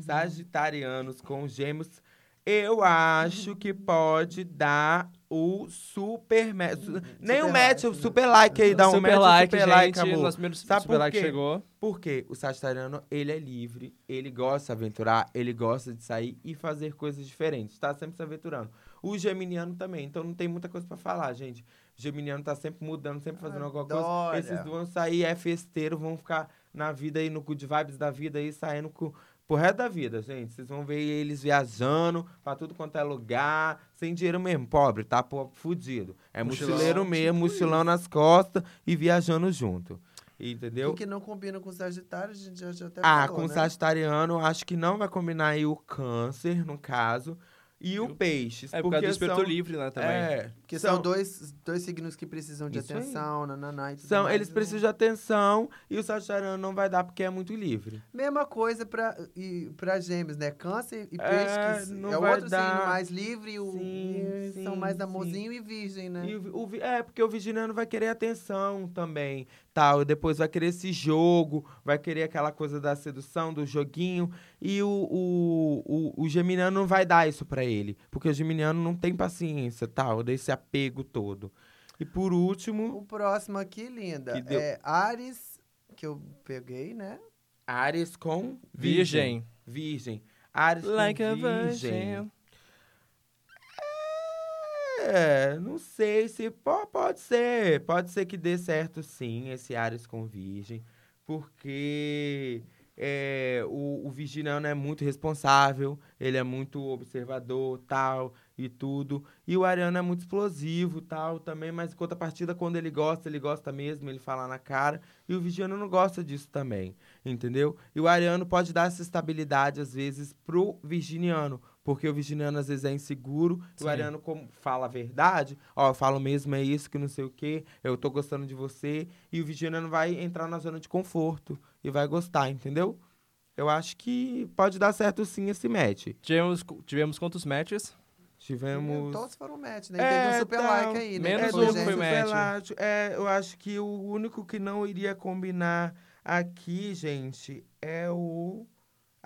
Sagitarianos com gêmeos. Eu acho que pode dar o super match. Nem o Super match, like, o né? super like aí, dá um super match, like, super gente. like, amor. Nosso primeiro Sabe super por like quê? chegou. Porque o Sagitariano, ele é livre, ele gosta de se aventurar, ele gosta de sair e fazer coisas diferentes, tá sempre se aventurando. O Geminiano também, então não tem muita coisa pra falar, gente. O Geminiano tá sempre mudando, sempre fazendo alguma coisa. Esses vão sair, é festeiro, vão ficar na vida aí, no good vibes da vida aí, saindo com, pro resto da vida, gente. Vocês vão ver eles viajando pra tudo quanto é lugar, sem dinheiro mesmo, pobre, tá pô, fudido. É Mochilão, mochileiro mesmo, mochilão nas costas e viajando junto. Entendeu? O que não combina com Sagitário, a gente já, já até Ah, falou, com o né? Sagitariano, acho que não vai combinar aí o câncer, no caso, e o E peixes. É por porque causa do espírito são, livre, né, também. É, Porque são, dois, dois signos que precisam de Isso aí. atenção, nananá e tudo são, mais, eles né? precisam de atenção e o Sagitariano não vai dar porque é muito livre. Mesma coisa pra, e, pra gêmeos, né? Câncer e É, peixe, que não é o vai outro signo dar. mais livre, o, Sim, e sim, são mais sim. amorzinho e virgem, né? E o, o é, porque o Virginiano vai querer atenção também, tal. E depois vai querer esse jogo, vai querer aquela coisa da sedução, do joguinho. E o, o, o, o Geminiano não vai dar isso pra ele. Porque o Geminiano não tem paciência, tal, desse apego todo. E por último, O próximo aqui, linda, Que deu- é Ares, que eu peguei, né? Ares com Virgem. Virgem. Ares Like com a virgem. É, não sei se po- pode ser, pode ser que dê certo sim esse Ares com Virgem, porque é, o, o Virginiano é muito responsável, ele é muito observador, tal e tudo, e o Ariano é muito explosivo, tal também, mas em contrapartida quando ele gosta, ele gosta mesmo, ele fala na cara, e o Virginiano não gosta disso também, entendeu? E o Ariano pode dar essa estabilidade às vezes pro Virginiano, porque o Virginiano às vezes é inseguro, e Sim. o Ariano como fala a verdade, ó, eu falo mesmo é isso, que não sei o quê, eu tô gostando de você, e o Virginiano vai entrar na zona de conforto e vai gostar, entendeu? Eu acho que pode dar certo sim esse match. Tivemos, tivemos quantos matches? Tivemos. Todos foram match, né? E teve um super então, like aí, né? menos um foi gente. foi super match. match. É, eu acho que o único que não iria combinar aqui, gente, é o.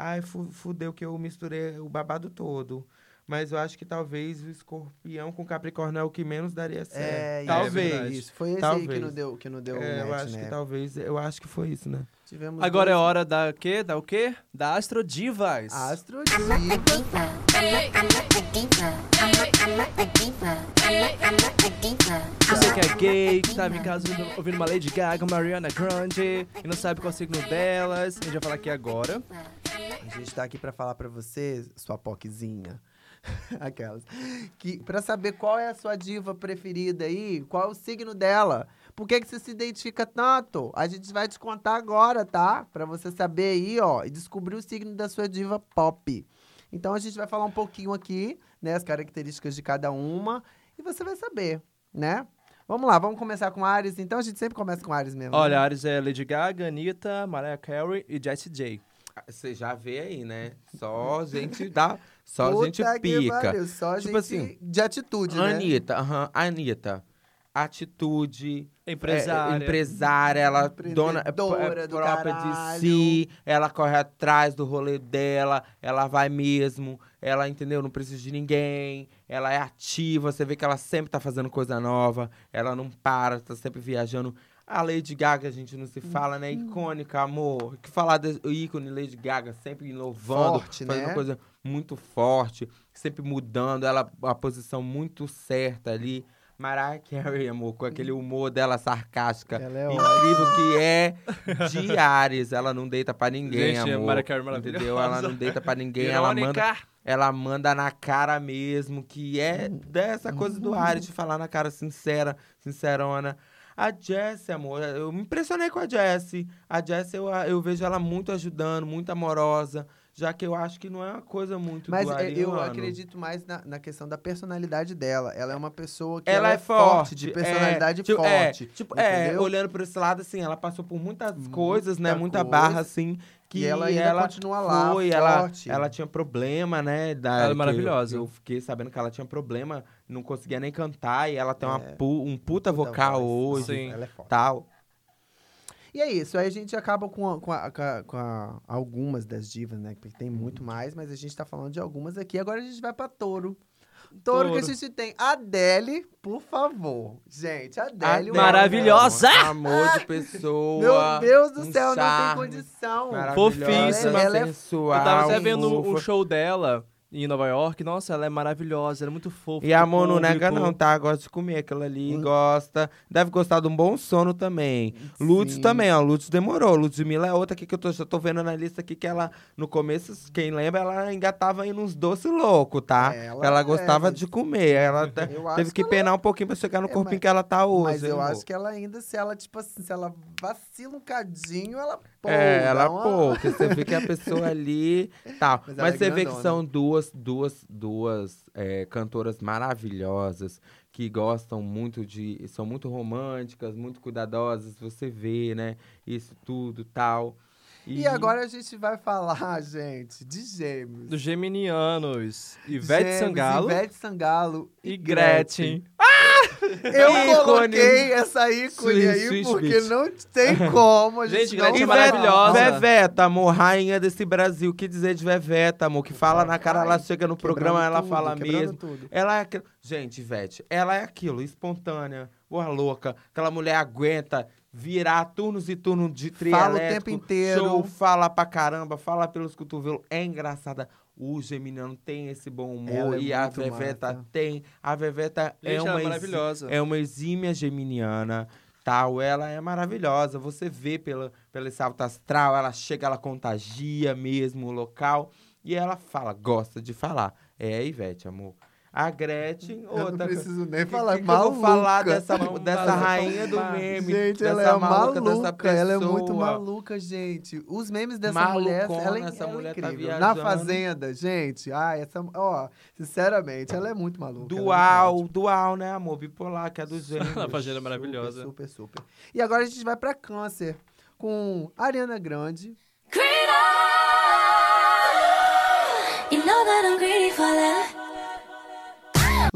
Ai, fu- fudeu que eu misturei o babado todo. Mas eu acho que talvez o escorpião com capricórnio é o que menos daria certo. É, isso, Talvez. Isso, foi esse aí Talvez. que não deu, que não deu É, eu match, acho né? que talvez. Eu acho que foi isso, né? Tivemos Agora é dois hora da quê? Da o quê? Da Astro Divas. Astro Diva. diva. I'm not a diva. I'm not, I'm not a diva. I'm not, I'm not a diva. Você que é gay, que tava em casa ouvindo, ouvindo uma Lady Gaga, uma Ariana Grande e não sabe qual é o signo delas, a gente vai falar aqui agora. A gente tá aqui pra falar pra você, sua poquezinha. Aquelas. Que, pra saber qual é a sua diva preferida aí, qual é o signo dela. Por que, que você se identifica tanto? A gente vai te contar agora, tá? Pra você saber aí, ó, e descobrir o signo da sua diva pop. Então a gente vai falar um pouquinho aqui, né? As características de cada uma. E você vai saber, né? Vamos lá, vamos começar com Ares. Então a gente sempre começa com Ares mesmo. Olha, né? Ares é Lady Gaga, Anitta, Mariah Carey e Jessie J. Você já vê aí, né? Só gente dá. Só Puta gente que pica. pariu, Só Tipo gente assim, de atitude, né? Anitta, aham, Anitta. Atitude, Empresária. é, empresária, ela dona é, é do própria caralho. de si, ela corre atrás do rolê dela, ela vai mesmo, ela entendeu, não precisa de ninguém, ela é ativa, você vê que ela sempre tá fazendo coisa nova, ela não para, tá sempre viajando. A Lady Gaga, a gente não se fala, né? Icônica, amor. Que falar do ícone Lady Gaga, sempre inovando, Forte, fazendo né? coisa muito forte, sempre mudando, ela a posição muito certa ali. Mariah Carey, amor, com aquele humor dela sarcástica, Ela é incrível que é de Ares. Ela não deita pra ninguém, Gente, amor. Mariah Carey maravilhosa. Entendeu? Ela não deita pra ninguém, ela manda, ela manda na cara mesmo, que é dessa coisa do Ares, de falar na cara sincera, sincerona. A Jessie, amor, eu me impressionei com a Jessie. A Jessie, eu, eu vejo ela muito ajudando, muito amorosa, já que eu acho que não é uma coisa muito Mas do é, eu acredito mais na, na questão da personalidade dela. Ela é uma pessoa que ela, é forte, de personalidade é, tipo, é, forte. tipo, é, entendeu? olhando por esse lado, assim, ela passou por muitas Muita coisas, né? Muita coisa. barra, assim, que E ela ainda continua lá, foi, ela, forte. ela tinha problema, né? Da, Ela é que maravilhosa. Eu, eu fiquei sabendo que ela tinha problema, não conseguia nem cantar, e ela tem uma É. pu- um puta, vocal voz. hoje, Sim. Ela é forte. tal. E é isso, aí a gente acaba com, a- com, a- com a- com a- algumas das divas, né? Porque tem muito mais, mas a gente tá falando de algumas aqui. Agora a gente vai pra touro. Touro, que a gente tem Adele, por favor. Gente, Adele. Adele, Maravilhosa! Amor de pessoa. Meu Deus do um céu, não tem charme, condição. Ela é- sensual, Eu tava até vendo um show dela em Nova York. Nossa, ela é maravilhosa, ela é muito fofa. E o amor não nega não, tá? Gosta de comer aquilo ali, Hum. gosta. Deve gostar de um bom sono também. Lutz Sim. também, ó. Lutz demorou. Ludmilla é outra aqui que eu tô, já tô vendo na lista aqui que ela, no começo, quem lembra, ela engatava aí nos doces loucos, tá? Ela Ela, é, gostava mas- de comer. Ela teve que que penar um pouquinho pra chegar no É, corpinho mas- que ela tá hoje. Mas eu hein, acho amor? que ela ainda, se ela, tipo assim, se ela vacila um cadinho, ela pô, É, ela uma- pô, porque você vê que a pessoa ali tal. Mas Mas, é você vê que são duas, duas, duas é, cantoras maravilhosas que gostam muito de. são muito românticas, muito cuidadosas, você vê, né? Isso tudo tal. E agora a gente vai falar, gente, de gêmeos. Dos Geminianos. Ivete Gêmeos, Sangalo Ivete Sangalo e Gretchen. Eu Ícone. coloquei essa ícone Swiss, aí Swiss porque Beats. não tem como. A gente, Gente, não Gretchen é maravilhosa. Veveta, amor, rainha desse Brasil. O que dizer de Veveta, amor? Que fala na cara, ela chega no programa, ela tudo, fala mesmo. tudo. Ela é aquilo. Gente, Ivete, ela é aquilo, espontânea, boa louca. Aquela mulher aguenta virar turnos e turnos de trio Fala o tempo inteiro. Show, fala pra caramba, fala pelos cotovelos. É engraçada. O Geminiano tem esse bom humor é e a Veveta massa. tem. A Veveta é uma é maravilhosa. é uma exímia geminiana, tal. Ela é maravilhosa. Você vê pela, pelo esse alto astral, ela chega, ela contagia mesmo o local. E ela fala, gosta de falar. É a Ivete, amor. A Gretchen, Eu não outra. preciso nem falar que que eu vou falar maluca. dessa, dessa falar, rainha do meme? Gente, dessa ela é maluca, dessa maluca, ela é muito maluca, gente. Os memes dessa Malucona, mulher, ela é, essa ela é mulher tá incrível. Na viajando. Fazenda, gente, ai, essa, ó, sinceramente, ela é muito maluca. é muito Dual, ótima. dual, né, amor? Bipolar, que é do gênero. A Fazenda é maravilhosa. Super, super, super. E agora a gente vai pra câncer com Ariana Grande, You know that I'm greedy for that.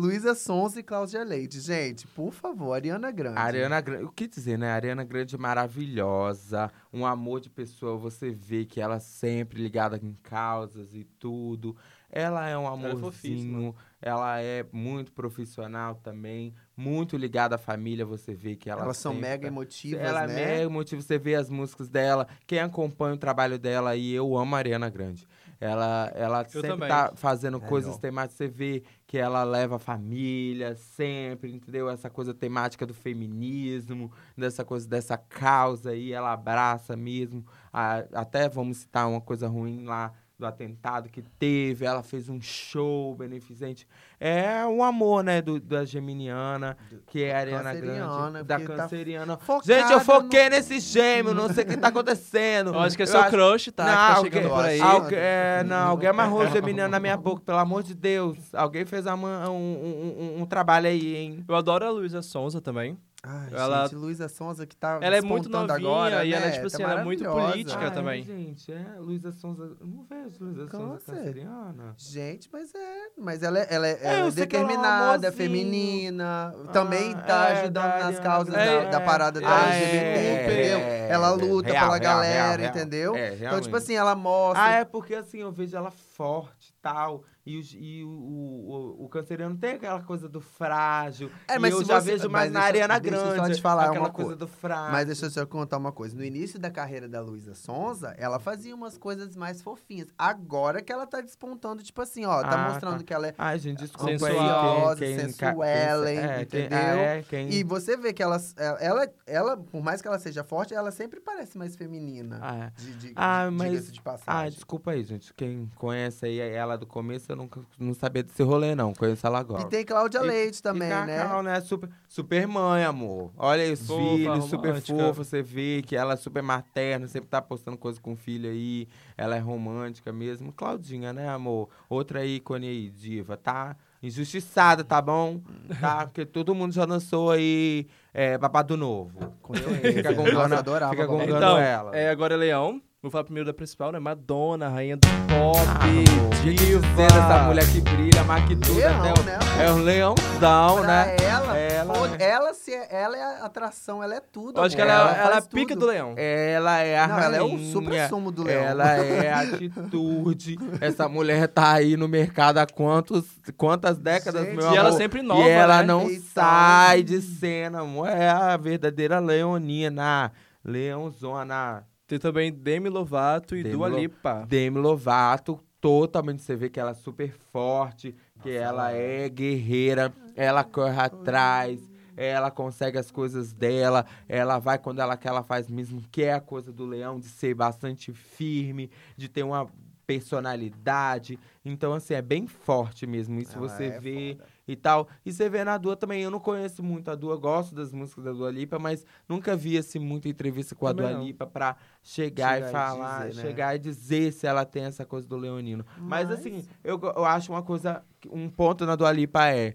Luísa Sonza e Cláudia Leite. Gente, por favor, Ariana Grande. Ariana Grande, o que dizer, né? A Ariana Grande é maravilhosa, um amor de pessoa, você vê que ela sempre ligada em causas e tudo. Ela é um é amorzinho, fofíssima. ela é muito profissional também, muito ligada à família, você vê que ela Elas são sempre mega tá- emotivas, ela né? é mega emotiva, você vê as músicas dela, quem acompanha o trabalho dela e eu amo a Ariana Grande. Ela, ela sempre também. tá fazendo Melhor. coisas temáticas, você vê que ela leva a família sempre, entendeu? Essa coisa temática do feminismo, dessa coisa, dessa causa aí, ela abraça mesmo. A- até vamos citar uma coisa ruim lá do atentado que teve, ela fez um show beneficente. É um amor, né, do, da Geminiana, que é a Ariana Grande, da tá canceriana. focada Gente, eu foquei no- nesse gêmeo, não sei o que tá acontecendo. Eu acho que é Eu seu crush, tá? Não, que tá alguém, por aí. alguém- é, não, alguém amarrou o Geminiano na minha boca, pelo amor de Deus. Alguém fez uma- um, um- um- um trabalho aí, hein? Eu adoro a Luísa Sonza também. Ai, Ela- gente, Luísa Sonza que tá Ela é muito novinha agora, e ela é, né? tipo Tá assim, ela é muito política Ah, também. É, gente, é. Luísa Sonza. Eu não vejo Luísa Sonza canceriana. Gente, mas é. Mas ela é, ela é, É, ela é ela é determinada, é amorzinho. feminina. também Ah, tá é, ajudando da nas causas da, da parada da LGBT, é, entendeu? é, ela luta real, pela real, galera, real, real. entendeu? É, então, tipo assim, ela mostra. Ah, é porque assim, eu vejo ela forte e tal. E, os- e o, o, o, canceriano tem aquela coisa do frágil. É, mas eu já você- vejo mais na Ariana deixa eu só Grande. te falar aquela uma coisa coisa. do frágil. Mas deixa eu só contar uma coisa. No início da carreira da Luísa Sonza, ela fazia umas coisas mais fofinhas. Agora que ela tá despontando, tipo assim, ó, tá Ah, mostrando tá. que ela é Ai, gente, desculpa Sensual, aí. Quem, quem, sensuelen, é, quem- entendeu? ah, é, quem, E você vê que ela, ela, ela, por mais que ela seja forte, ela sempre parece mais feminina. Ah, é. De, de, Ah, de- mas- de Ah, passagem. desculpa aí, gente. Quem conhece aí ela do começo, eu nunca não sabia desse rolê, não. Conheço ela agora. e tem Cláudia E- Leite também, e né? Cacau, né? Super, super mãe, amor. Olha aí os Fofa, filhos, super fofo. Você vê que ela é super materna, sempre tá postando coisa com o filho aí. Ela é romântica mesmo. Claudinha, né, amor? Outra ícone aí, diva, tá? Injustiçada, tá bom? Tá? Porque todo mundo já lançou aí é, babado novo. Com. Fica Nossa, gongando, adorava fica gongando Então, ela. é, agora é Leão. Vou falar primeiro da principal, né? Madonna, rainha do pop, Ah, diva. dessa mulher que brilha, mais que tudo. Leão, até o- né? É um leãozão, Pra né? ela, Ela, pô, né? ela, se é, ela é a atração, ela é tudo. Eu acho que amor. ela, ela, é a faz pica do Leão. Ela é a Não, ela é o rainha. supra-sumo do leão. Ela é a atitude. Essa mulher tá aí no mercado há quantos, quantas décadas, Gente, meu E amor? ela sempre nova, E ela né? não Então- sai de cena, amor. É a verdadeira leonina. Leãozona. Tem também Demi Lovato e Demi Dua Lo- Lipa. Demi Lovato, totalmente você vê que ela é super forte, que ela é guerreira, ela corre atrás, ela consegue as coisas dela, ela vai quando ela quer, ela faz mesmo, que é a coisa do leão, de ser bastante firme, de ter uma personalidade. Então, assim, é bem forte mesmo. Isso Ela você é vê foda. E tal. E você vê na Dua também. Eu não conheço muito a Dua, gosto das músicas da Dua Lipa, mas nunca vi assim muita entrevista com a Também Dua não. Lipa pra chegar, Chegar e e falar, dizer, né? chegar e dizer se ela tem essa coisa do leonino. Mas, Mas- assim, eu, eu acho uma coisa, um ponto na Dua Lipa é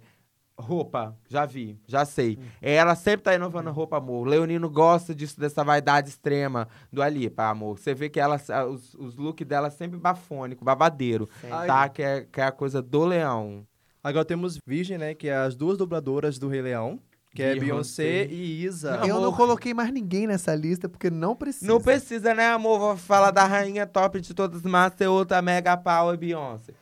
roupa, já vi, já sei. Hum. Ela sempre tá inovando roupa, amor. Leonino gosta disso, dessa vaidade extrema do Alipa, amor. Você vê que ela, os, os looks dela sempre bafônico, babadeiro, tá? Que é, que é a coisa do leão. Agora temos Virgem, né? Que é as duas dubladoras do Rei Leão. Que é Beyoncé. Beyoncé e Isa. Eu não coloquei mais ninguém nessa lista, porque não precisa. Não precisa, né, amor? Vou falar da rainha top de todas as massas, outra mega power Beyoncé.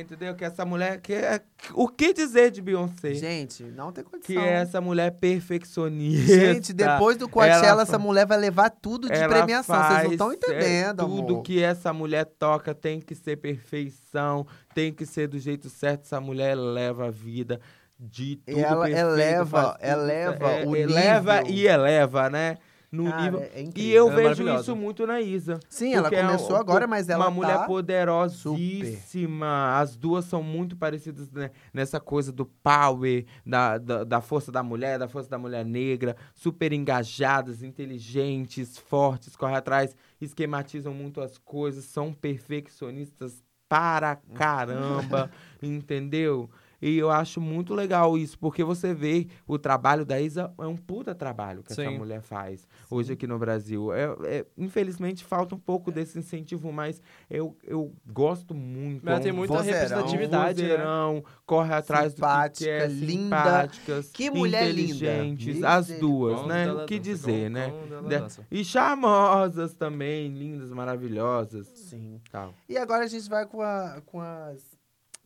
Entendeu? Que essa mulher. Que é, o que dizer de Beyoncé? Gente, não tem condição. que é essa mulher perfeccionista. Gente, depois do Coachella, Ela essa mulher vai levar tudo de premiação. Vocês não estão é, entendendo, Tudo amor. que essa mulher toca tem que ser perfeição, tem que ser do jeito certo. Essa mulher leva a vida de tudo Ela perfeito, eleva- tudo- eleva o eleva nível. e eleva, né? No Cara, nível. é E eu Ela é vejo isso muito na Isa. Sim, ela é começou um- agora, mas ela uma mulher tá... poderosíssima. As duas são muito parecidas né, nessa coisa do power, da, da, da força da mulher, da força da mulher negra, super engajadas, inteligentes, fortes, correm atrás, esquematizam muito as coisas, são perfeccionistas para caramba, entendeu? E eu acho muito legal isso, porque você vê o trabalho da Isa é um puta trabalho que essa Sim. mulher faz hoje aqui no Brasil. É, é- infelizmente falta um pouco desse incentivo, mas eu, eu gosto muito. Mas ela É tem muita vozeirão, representatividade, né? corre atrás Simpática, do que quer, linda. simpáticas, Que mulher linda. inteligentes, as duas, né? O que dizer, né? De-. E charmosas também, lindas, maravilhosas. Sim. Tal. E agora a gente vai com, a, com, as,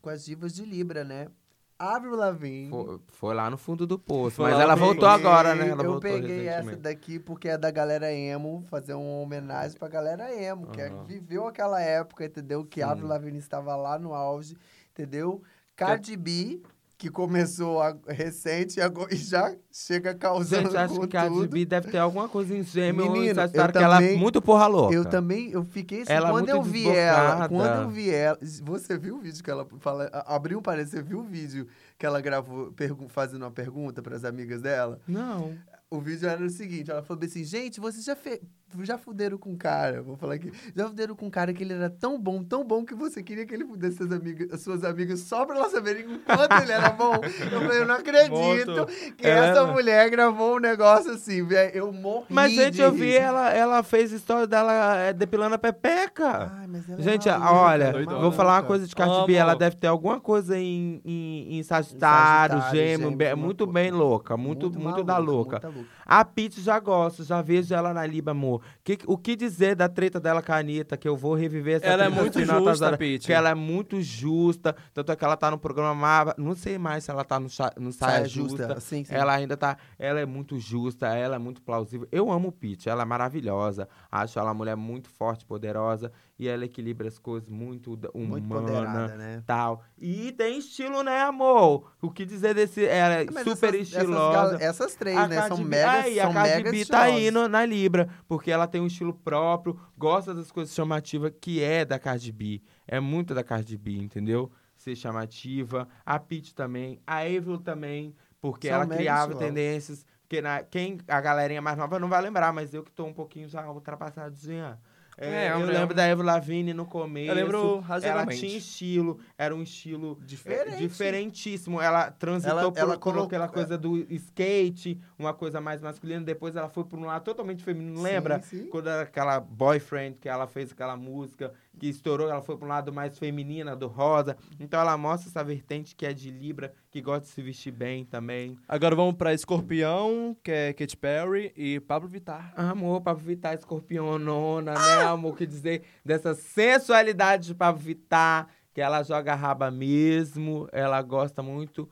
com as divas de Libra, né? Avril Lavigne. Foi, foi lá no fundo do poço, Foi mas ela no voltou peguei- agora, né? Ela eu peguei essa daqui porque é da galera emo, fazer uma homenagem pra galera emo, que é- viveu aquela época, entendeu? Que Sim. Avril Lavigne estava lá no auge, entendeu? Cardi B, que começou a- recente e agora- e já chega causando Gente, acho que a tudo. Cardi B deve ter alguma coisa em gêmeo ou em Sagitário, eu que ela é muito porra louca. Eu também, eu fiquei assim, Ela é quando eu vi ela, quando eu vi ela, você viu o vídeo que ela fala, a- abriu um parênteses, você viu o vídeo que ela gravou fazendo uma pergunta para as amigas dela? Não. O vídeo era o seguinte, ela falou assim, gente, vocês já, fe... já fuderam com um cara, vou falar aqui, já fuderam com um cara que ele era tão bom, tão bom que você queria que ele fudesse suas amigas, as suas amigas só pra elas saberem o quanto ele era bom. Eu falei, eu não acredito Morto. que Ela essa é- mulher gravou um negócio assim, velho, eu morri Mas, gente, de eu vi ela, ela fez história dela é, depilando a pepeca. Ai, mas ela é Gente, maluca, olha, é doidona. vou falar uma maluca. coisa de Cardi. B. Ela deve ter alguma coisa em, em, em Sagitário, Sagitário, Gêmeo, muito bem louca, muito, muito, da louca. louca. A Pete já gosto, já vejo ela na Liba, amor. Que- o que dizer da treta dela com a Anitta, que eu vou reviver essa Ela é treta muito final das justa, Pete. Que ela é muito justa, tanto é que ela tá no programa Mava, não sei mais se ela tá no, cha- no Saia, Saia Justa. justa, sim, sim. Ela ainda tá, ela é muito justa, ela é muito plausível. Eu amo Pete, ela é maravilhosa. Acho ela uma mulher muito forte, poderosa e ela equilibra as coisas muito humana, Muito né? tal. E tem estilo, né, amor? O que dizer desse, ela é Mas super essas, estilosa. Essas, essas três, A né? Cardi São mega, Aí, são a Cardi B tá no- na Libra, porque ela tem um estilo próprio, gosta das coisas chamativas que é da Cardi B. É muito da Cardi B, entendeu? Ser chamativa. A Pitty também. A Avril também, porque São ela criava tendências. Que na, quem, a galerinha mais nova não vai lembrar, mas eu que tô um pouquinho já ultrapassadinha. É, É, eu eu lembro lembro. da Avril Lavigne no começo. Eu lembro Ela tinha estilo, era um estilo é, Diferente. diferentíssimo. Ela transitou Ela- por, ela por colocou- aquela coisa do skate, uma coisa mais masculina. Depois ela foi por um lado totalmente feminino. Sim, Lembra? sim. Quando era aquela boyfriend que ela fez aquela música que estourou, ela foi para um lado mais feminina, do rosa. Então ela mostra essa vertente que é de Libra, que gosta de se vestir bem também. Agora vamos pra Escorpião, que é Katy Perry, e Pablo Vittar. Amor, Pablo Vittar, escorpionona, né, amor? Que dizer dessa sensualidade de Pablo Vittar, que ela joga raba mesmo, ela gosta muito.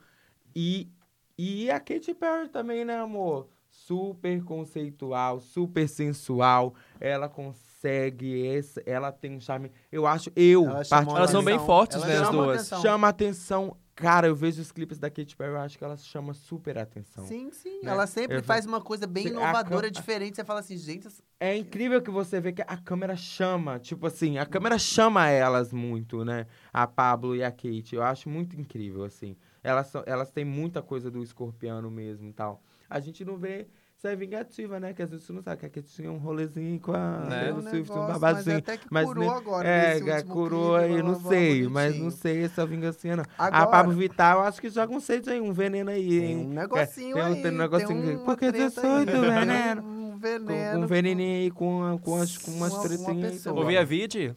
E, e a Katy Perry também, né, amor? Super conceitual, super sensual. Ela consegue, esse, ela tem um charme. Eu acho, eu, Ela Elas são bem atenção. fortes, né, as chama duas. atenção. chama atenção. Cara, eu vejo os clipes da Katy Perry, eu acho que ela chama super atenção. Sim, sim. né? Ela sempre Eu- faz uma coisa bem Sim, inovadora, cam- diferente. Você fala assim, gente, essa- É incrível que você vê que a câmera chama, tipo assim, a câmera chama elas muito, né? A Pablo e a Kate. Eu acho muito incrível, assim. Elas, são, elas têm muita coisa do escorpiano mesmo e tal. A gente não vê se é vingativa, né? Que vezes você não sabe que a Kate tinha um rolezinho com a Né? Taylor um Swift, um negócio, babadinho. Mas até que Mas curou agora. É, último curou aí, não sei, blá, mas não bonitinho. sei essa vingancinha, não. A Agora- Pablo Vittar, eu acho que joga um seis aí, um veneno aí, Tem hein? um negocinho tem um- aí. tem um negocinho- uma porque eu sou do tem veneno. Um veneno. com um veneninho aí, com, com, as, com umas Uma- tretinhas também. Ouvi a Vide?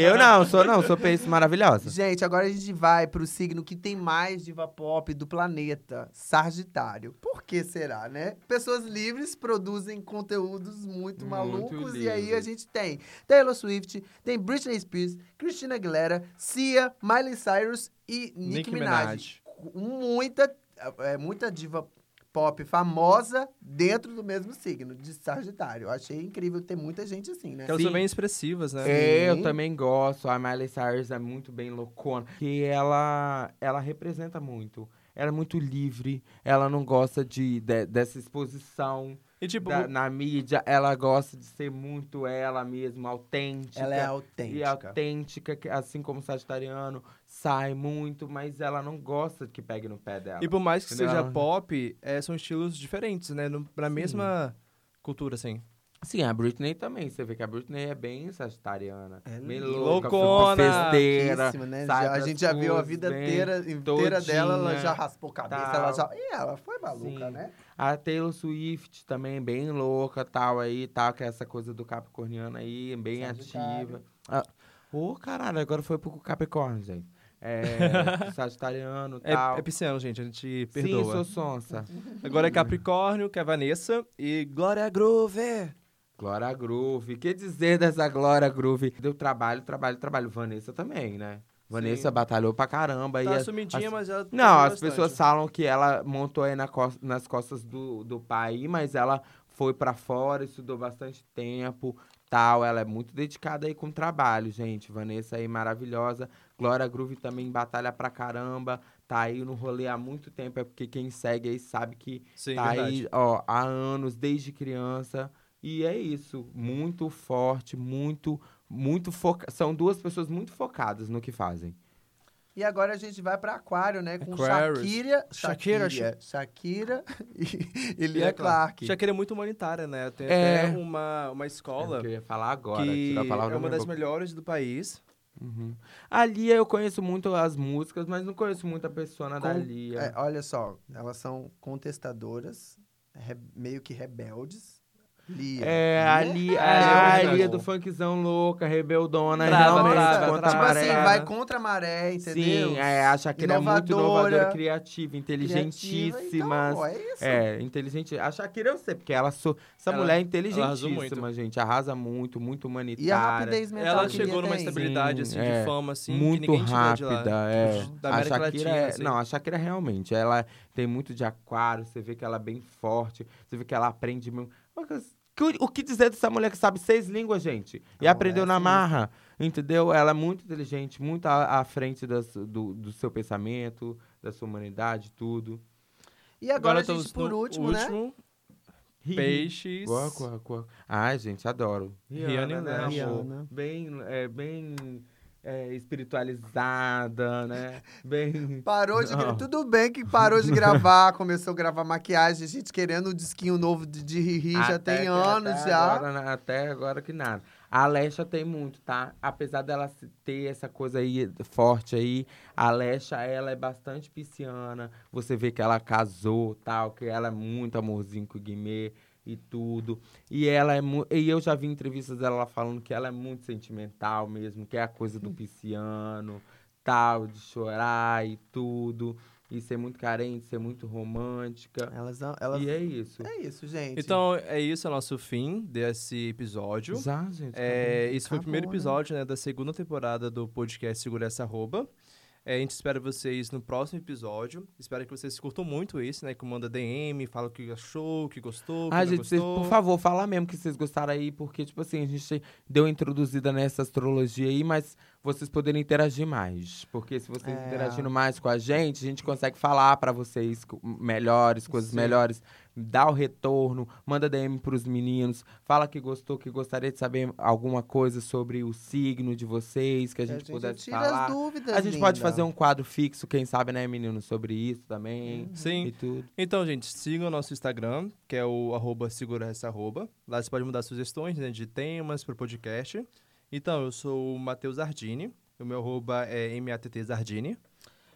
Eu não, sou não, sou peixe maravilhosa. Gente, agora a gente vai pro signo que tem mais diva pop do planeta, Sagitário. Por que será, né? Pessoas livres produzem conteúdos muito, Muito malucos e aí a gente tem Taylor Swift, tem Britney Spears, Christina Aguilera, Cia, Miley Cyrus e Nicki, Nicki Minaj. Minaj. Muita, é, muita diva pop famosa dentro do mesmo signo, de Sagitário. Eu achei incrível ter muita gente assim, né? Que elas Sim. são bem expressivas, né? É, eu Sim. também gosto. A Miley Cyrus é muito bem loucona. Que ela, ela representa muito. Ela é muito livre. Ela não gosta de, de- dessa exposição E tipo, da- na mídia. Ela gosta de ser muito ela mesma, autêntica. Ela é E autêntica. autêntica, que, assim como o sagitariano, sai muito, mas ela não gosta que pegue no pé dela. e por mais que Entendeu? seja pop, é, são estilos diferentes, né? No, na mesma cultura, assim. Sim, a Britney também. Você vê que a Britney é bem sagitariana. É bem louca, loucona, festeira. Louquíssima, né? Já- a gente já viu a vida inteira, inteira dela, ela já raspou cabeça, tal. ela já... E ela foi maluca, Sim. né? A Taylor Swift também bem louca, tal, aí, tal, que é essa coisa do capricorniano aí, bem ativa. Ah, Ô, caralho, agora foi pro Capricórnio, gente. É, sagitariano, É, tal. é pisciano, gente, a gente Sim, perdoa. sou sonsa. Agora é Capricórnio, que é Vanessa, e Glória Groove. Glória Groove. Que dizer dessa Glória Groove? Deu trabalho, trabalho, trabalho. Vanessa também, né? Vanessa Sim. batalhou pra caramba. e Tá as- sumidinha, as- mas ela... Não, as bastante. pessoas falam que ela montou aí na nas costas do, do pai, mas ela foi pra fora, estudou bastante tempo, tal. Ela é muito dedicada aí com o trabalho, gente. Vanessa aí maravilhosa. Glória Groove também batalha pra caramba. Tá aí no rolê há muito tempo. É porque quem segue aí sabe que Sim, tá verdade. aí, ó, há anos, desde criança. E é isso. Muito forte, muito, muito foca... São duas pessoas muito focadas no que fazem. E agora a gente vai pra Aquário, né? Com Aquarius. Shakira, Shakira, Shakira, Shakira e, e E Lia é Clark. Shakira é muito humanitária, né? Tem É. até uma, uma É escola que eu ia falar agora. que tirar a palavra é da uma das boca. melhores do país. Uhum. A Lia, eu conheço muito as músicas, mas não conheço muito a persona da Com- Lia. É, olha só, elas são contestadoras, re- meio que rebeldes. Lia. É, a Lia, É, a Lia acho. do funkzão louca, rebeldona, Brava, realmente, brava, contra a Tipo brava. assim, vai contra a maré, entendeu? Sim, é, a Shakira é muito Inovadora, inovadora, criativa, Criativa, inteligentíssima. Então, é isso. É, inteligente. A Shakira eu sei, porque ela sou, essa Ela- mulher é inteligentíssima, muito. gente. Arrasa muito, muito humanitária. E a rapidez mental Ela que chegou Lia numa tem. estabilidade Sim, assim, é. de fama, assim, muito que ninguém tirou de lá. rápida, é. Da a América Shakira Latina, assim. não, a Shakira realmente, ela tem muito de aquário, você vê que ela é bem forte, você vê que ela aprende mesmo. O que dizer dessa mulher que sabe seis línguas, gente? E aprendeu é na sinistra. marra, entendeu? Ela é muito inteligente, muito à, à frente das- do, do seu pensamento, da sua humanidade, tudo. E agora, a estamos gente, por no último, né? último, Peixes. Ai, gente, adoro. Rihanna, né, né? Rihanna. Bem, é, bem é, espiritualizada, né? Bem... Parou de Não. Tudo bem que parou de gravar, começou a gravar maquiagem, a gente querendo um disquinho novo de, de Riri já tem anos até já. Agora, até agora que nada. A Alexa tem muito, tá? Apesar dela ter essa coisa aí forte aí, a Alexa, ela é bastante pisciana. Você vê que ela casou, tal, que ela é muito amorzinho com o Guimê e tudo. E ela é e eu já vi entrevistas dela falando que ela é muito sentimental mesmo, que é a coisa do pisciano, tal, de chorar e tudo. E ser muito carente, ser muito romântica. Elas, elas... E é isso. É isso, gente. Então, é isso, é o nosso fim desse episódio. Já, gente. É, esse foi o primeiro né? episódio né, da segunda temporada do podcast Segura Essa Arroba. É, a gente espera vocês no próximo episódio. Espero que vocês curtam muito esse, né? Que manda DM, fala o que achou, o que gostou, que Ah, gente, vocês, por favor, fala mesmo que vocês gostaram aí, porque, tipo assim, a gente deu introduzida nessa astrologia aí, mas vocês poderem interagir mais. Porque se vocês É. interagindo mais com a gente, a gente consegue falar pra vocês melhores, coisas Sim. melhores, dá o retorno, manda DM pros meninos, fala que gostou, que gostaria de saber alguma coisa sobre o signo de vocês, que a Que gente, pudesse tira falar. as dúvidas, A gente pode linda. fazer um quadro fixo, quem sabe, né, meninos, sobre isso também. Sim. E tudo. Então, gente, sigam o nosso Instagram, que é o arroba segura essa arroba. Lá você pode mandar sugestões né, de temas para o podcast. Então, eu sou o Matheus Ardini. O meu arroba é MATT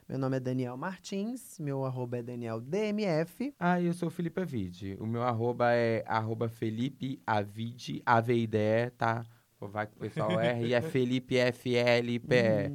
Meu nome é Daniel Martins, meu arroba é DanielDMF. Ah, eu sou o Felipe Avide. O meu arroba é arroba Felipe Avide, A-V-I-D-E, tá? Vai que o pessoal erra. E é Felipe F-L-P-E.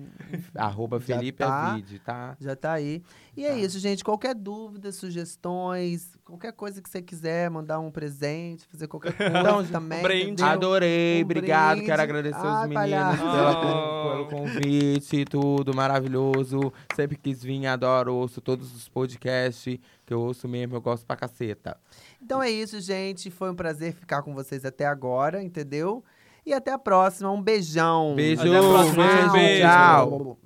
Arroba Hum, Já Felipe tá. Avide, tá? Já tá aí. E é Tá. isso, gente. Qualquer dúvida, sugestões, qualquer coisa que você quiser, mandar um presente, fazer qualquer coisa Então, também. um brinde. Adorei, Um obrigado. brinde. Quero agradecer os Ai, meninos pela- Oh. pelo convite e tudo, maravilhoso. Sempre quis vir, adoro, ouço todos os podcasts que eu ouço mesmo, eu gosto pra caceta. Então é isso, gente. Foi um prazer ficar com vocês até agora, entendeu? E até a próxima. Um beijão. Beijo, Até a próxima, beijo, beijo. tchau.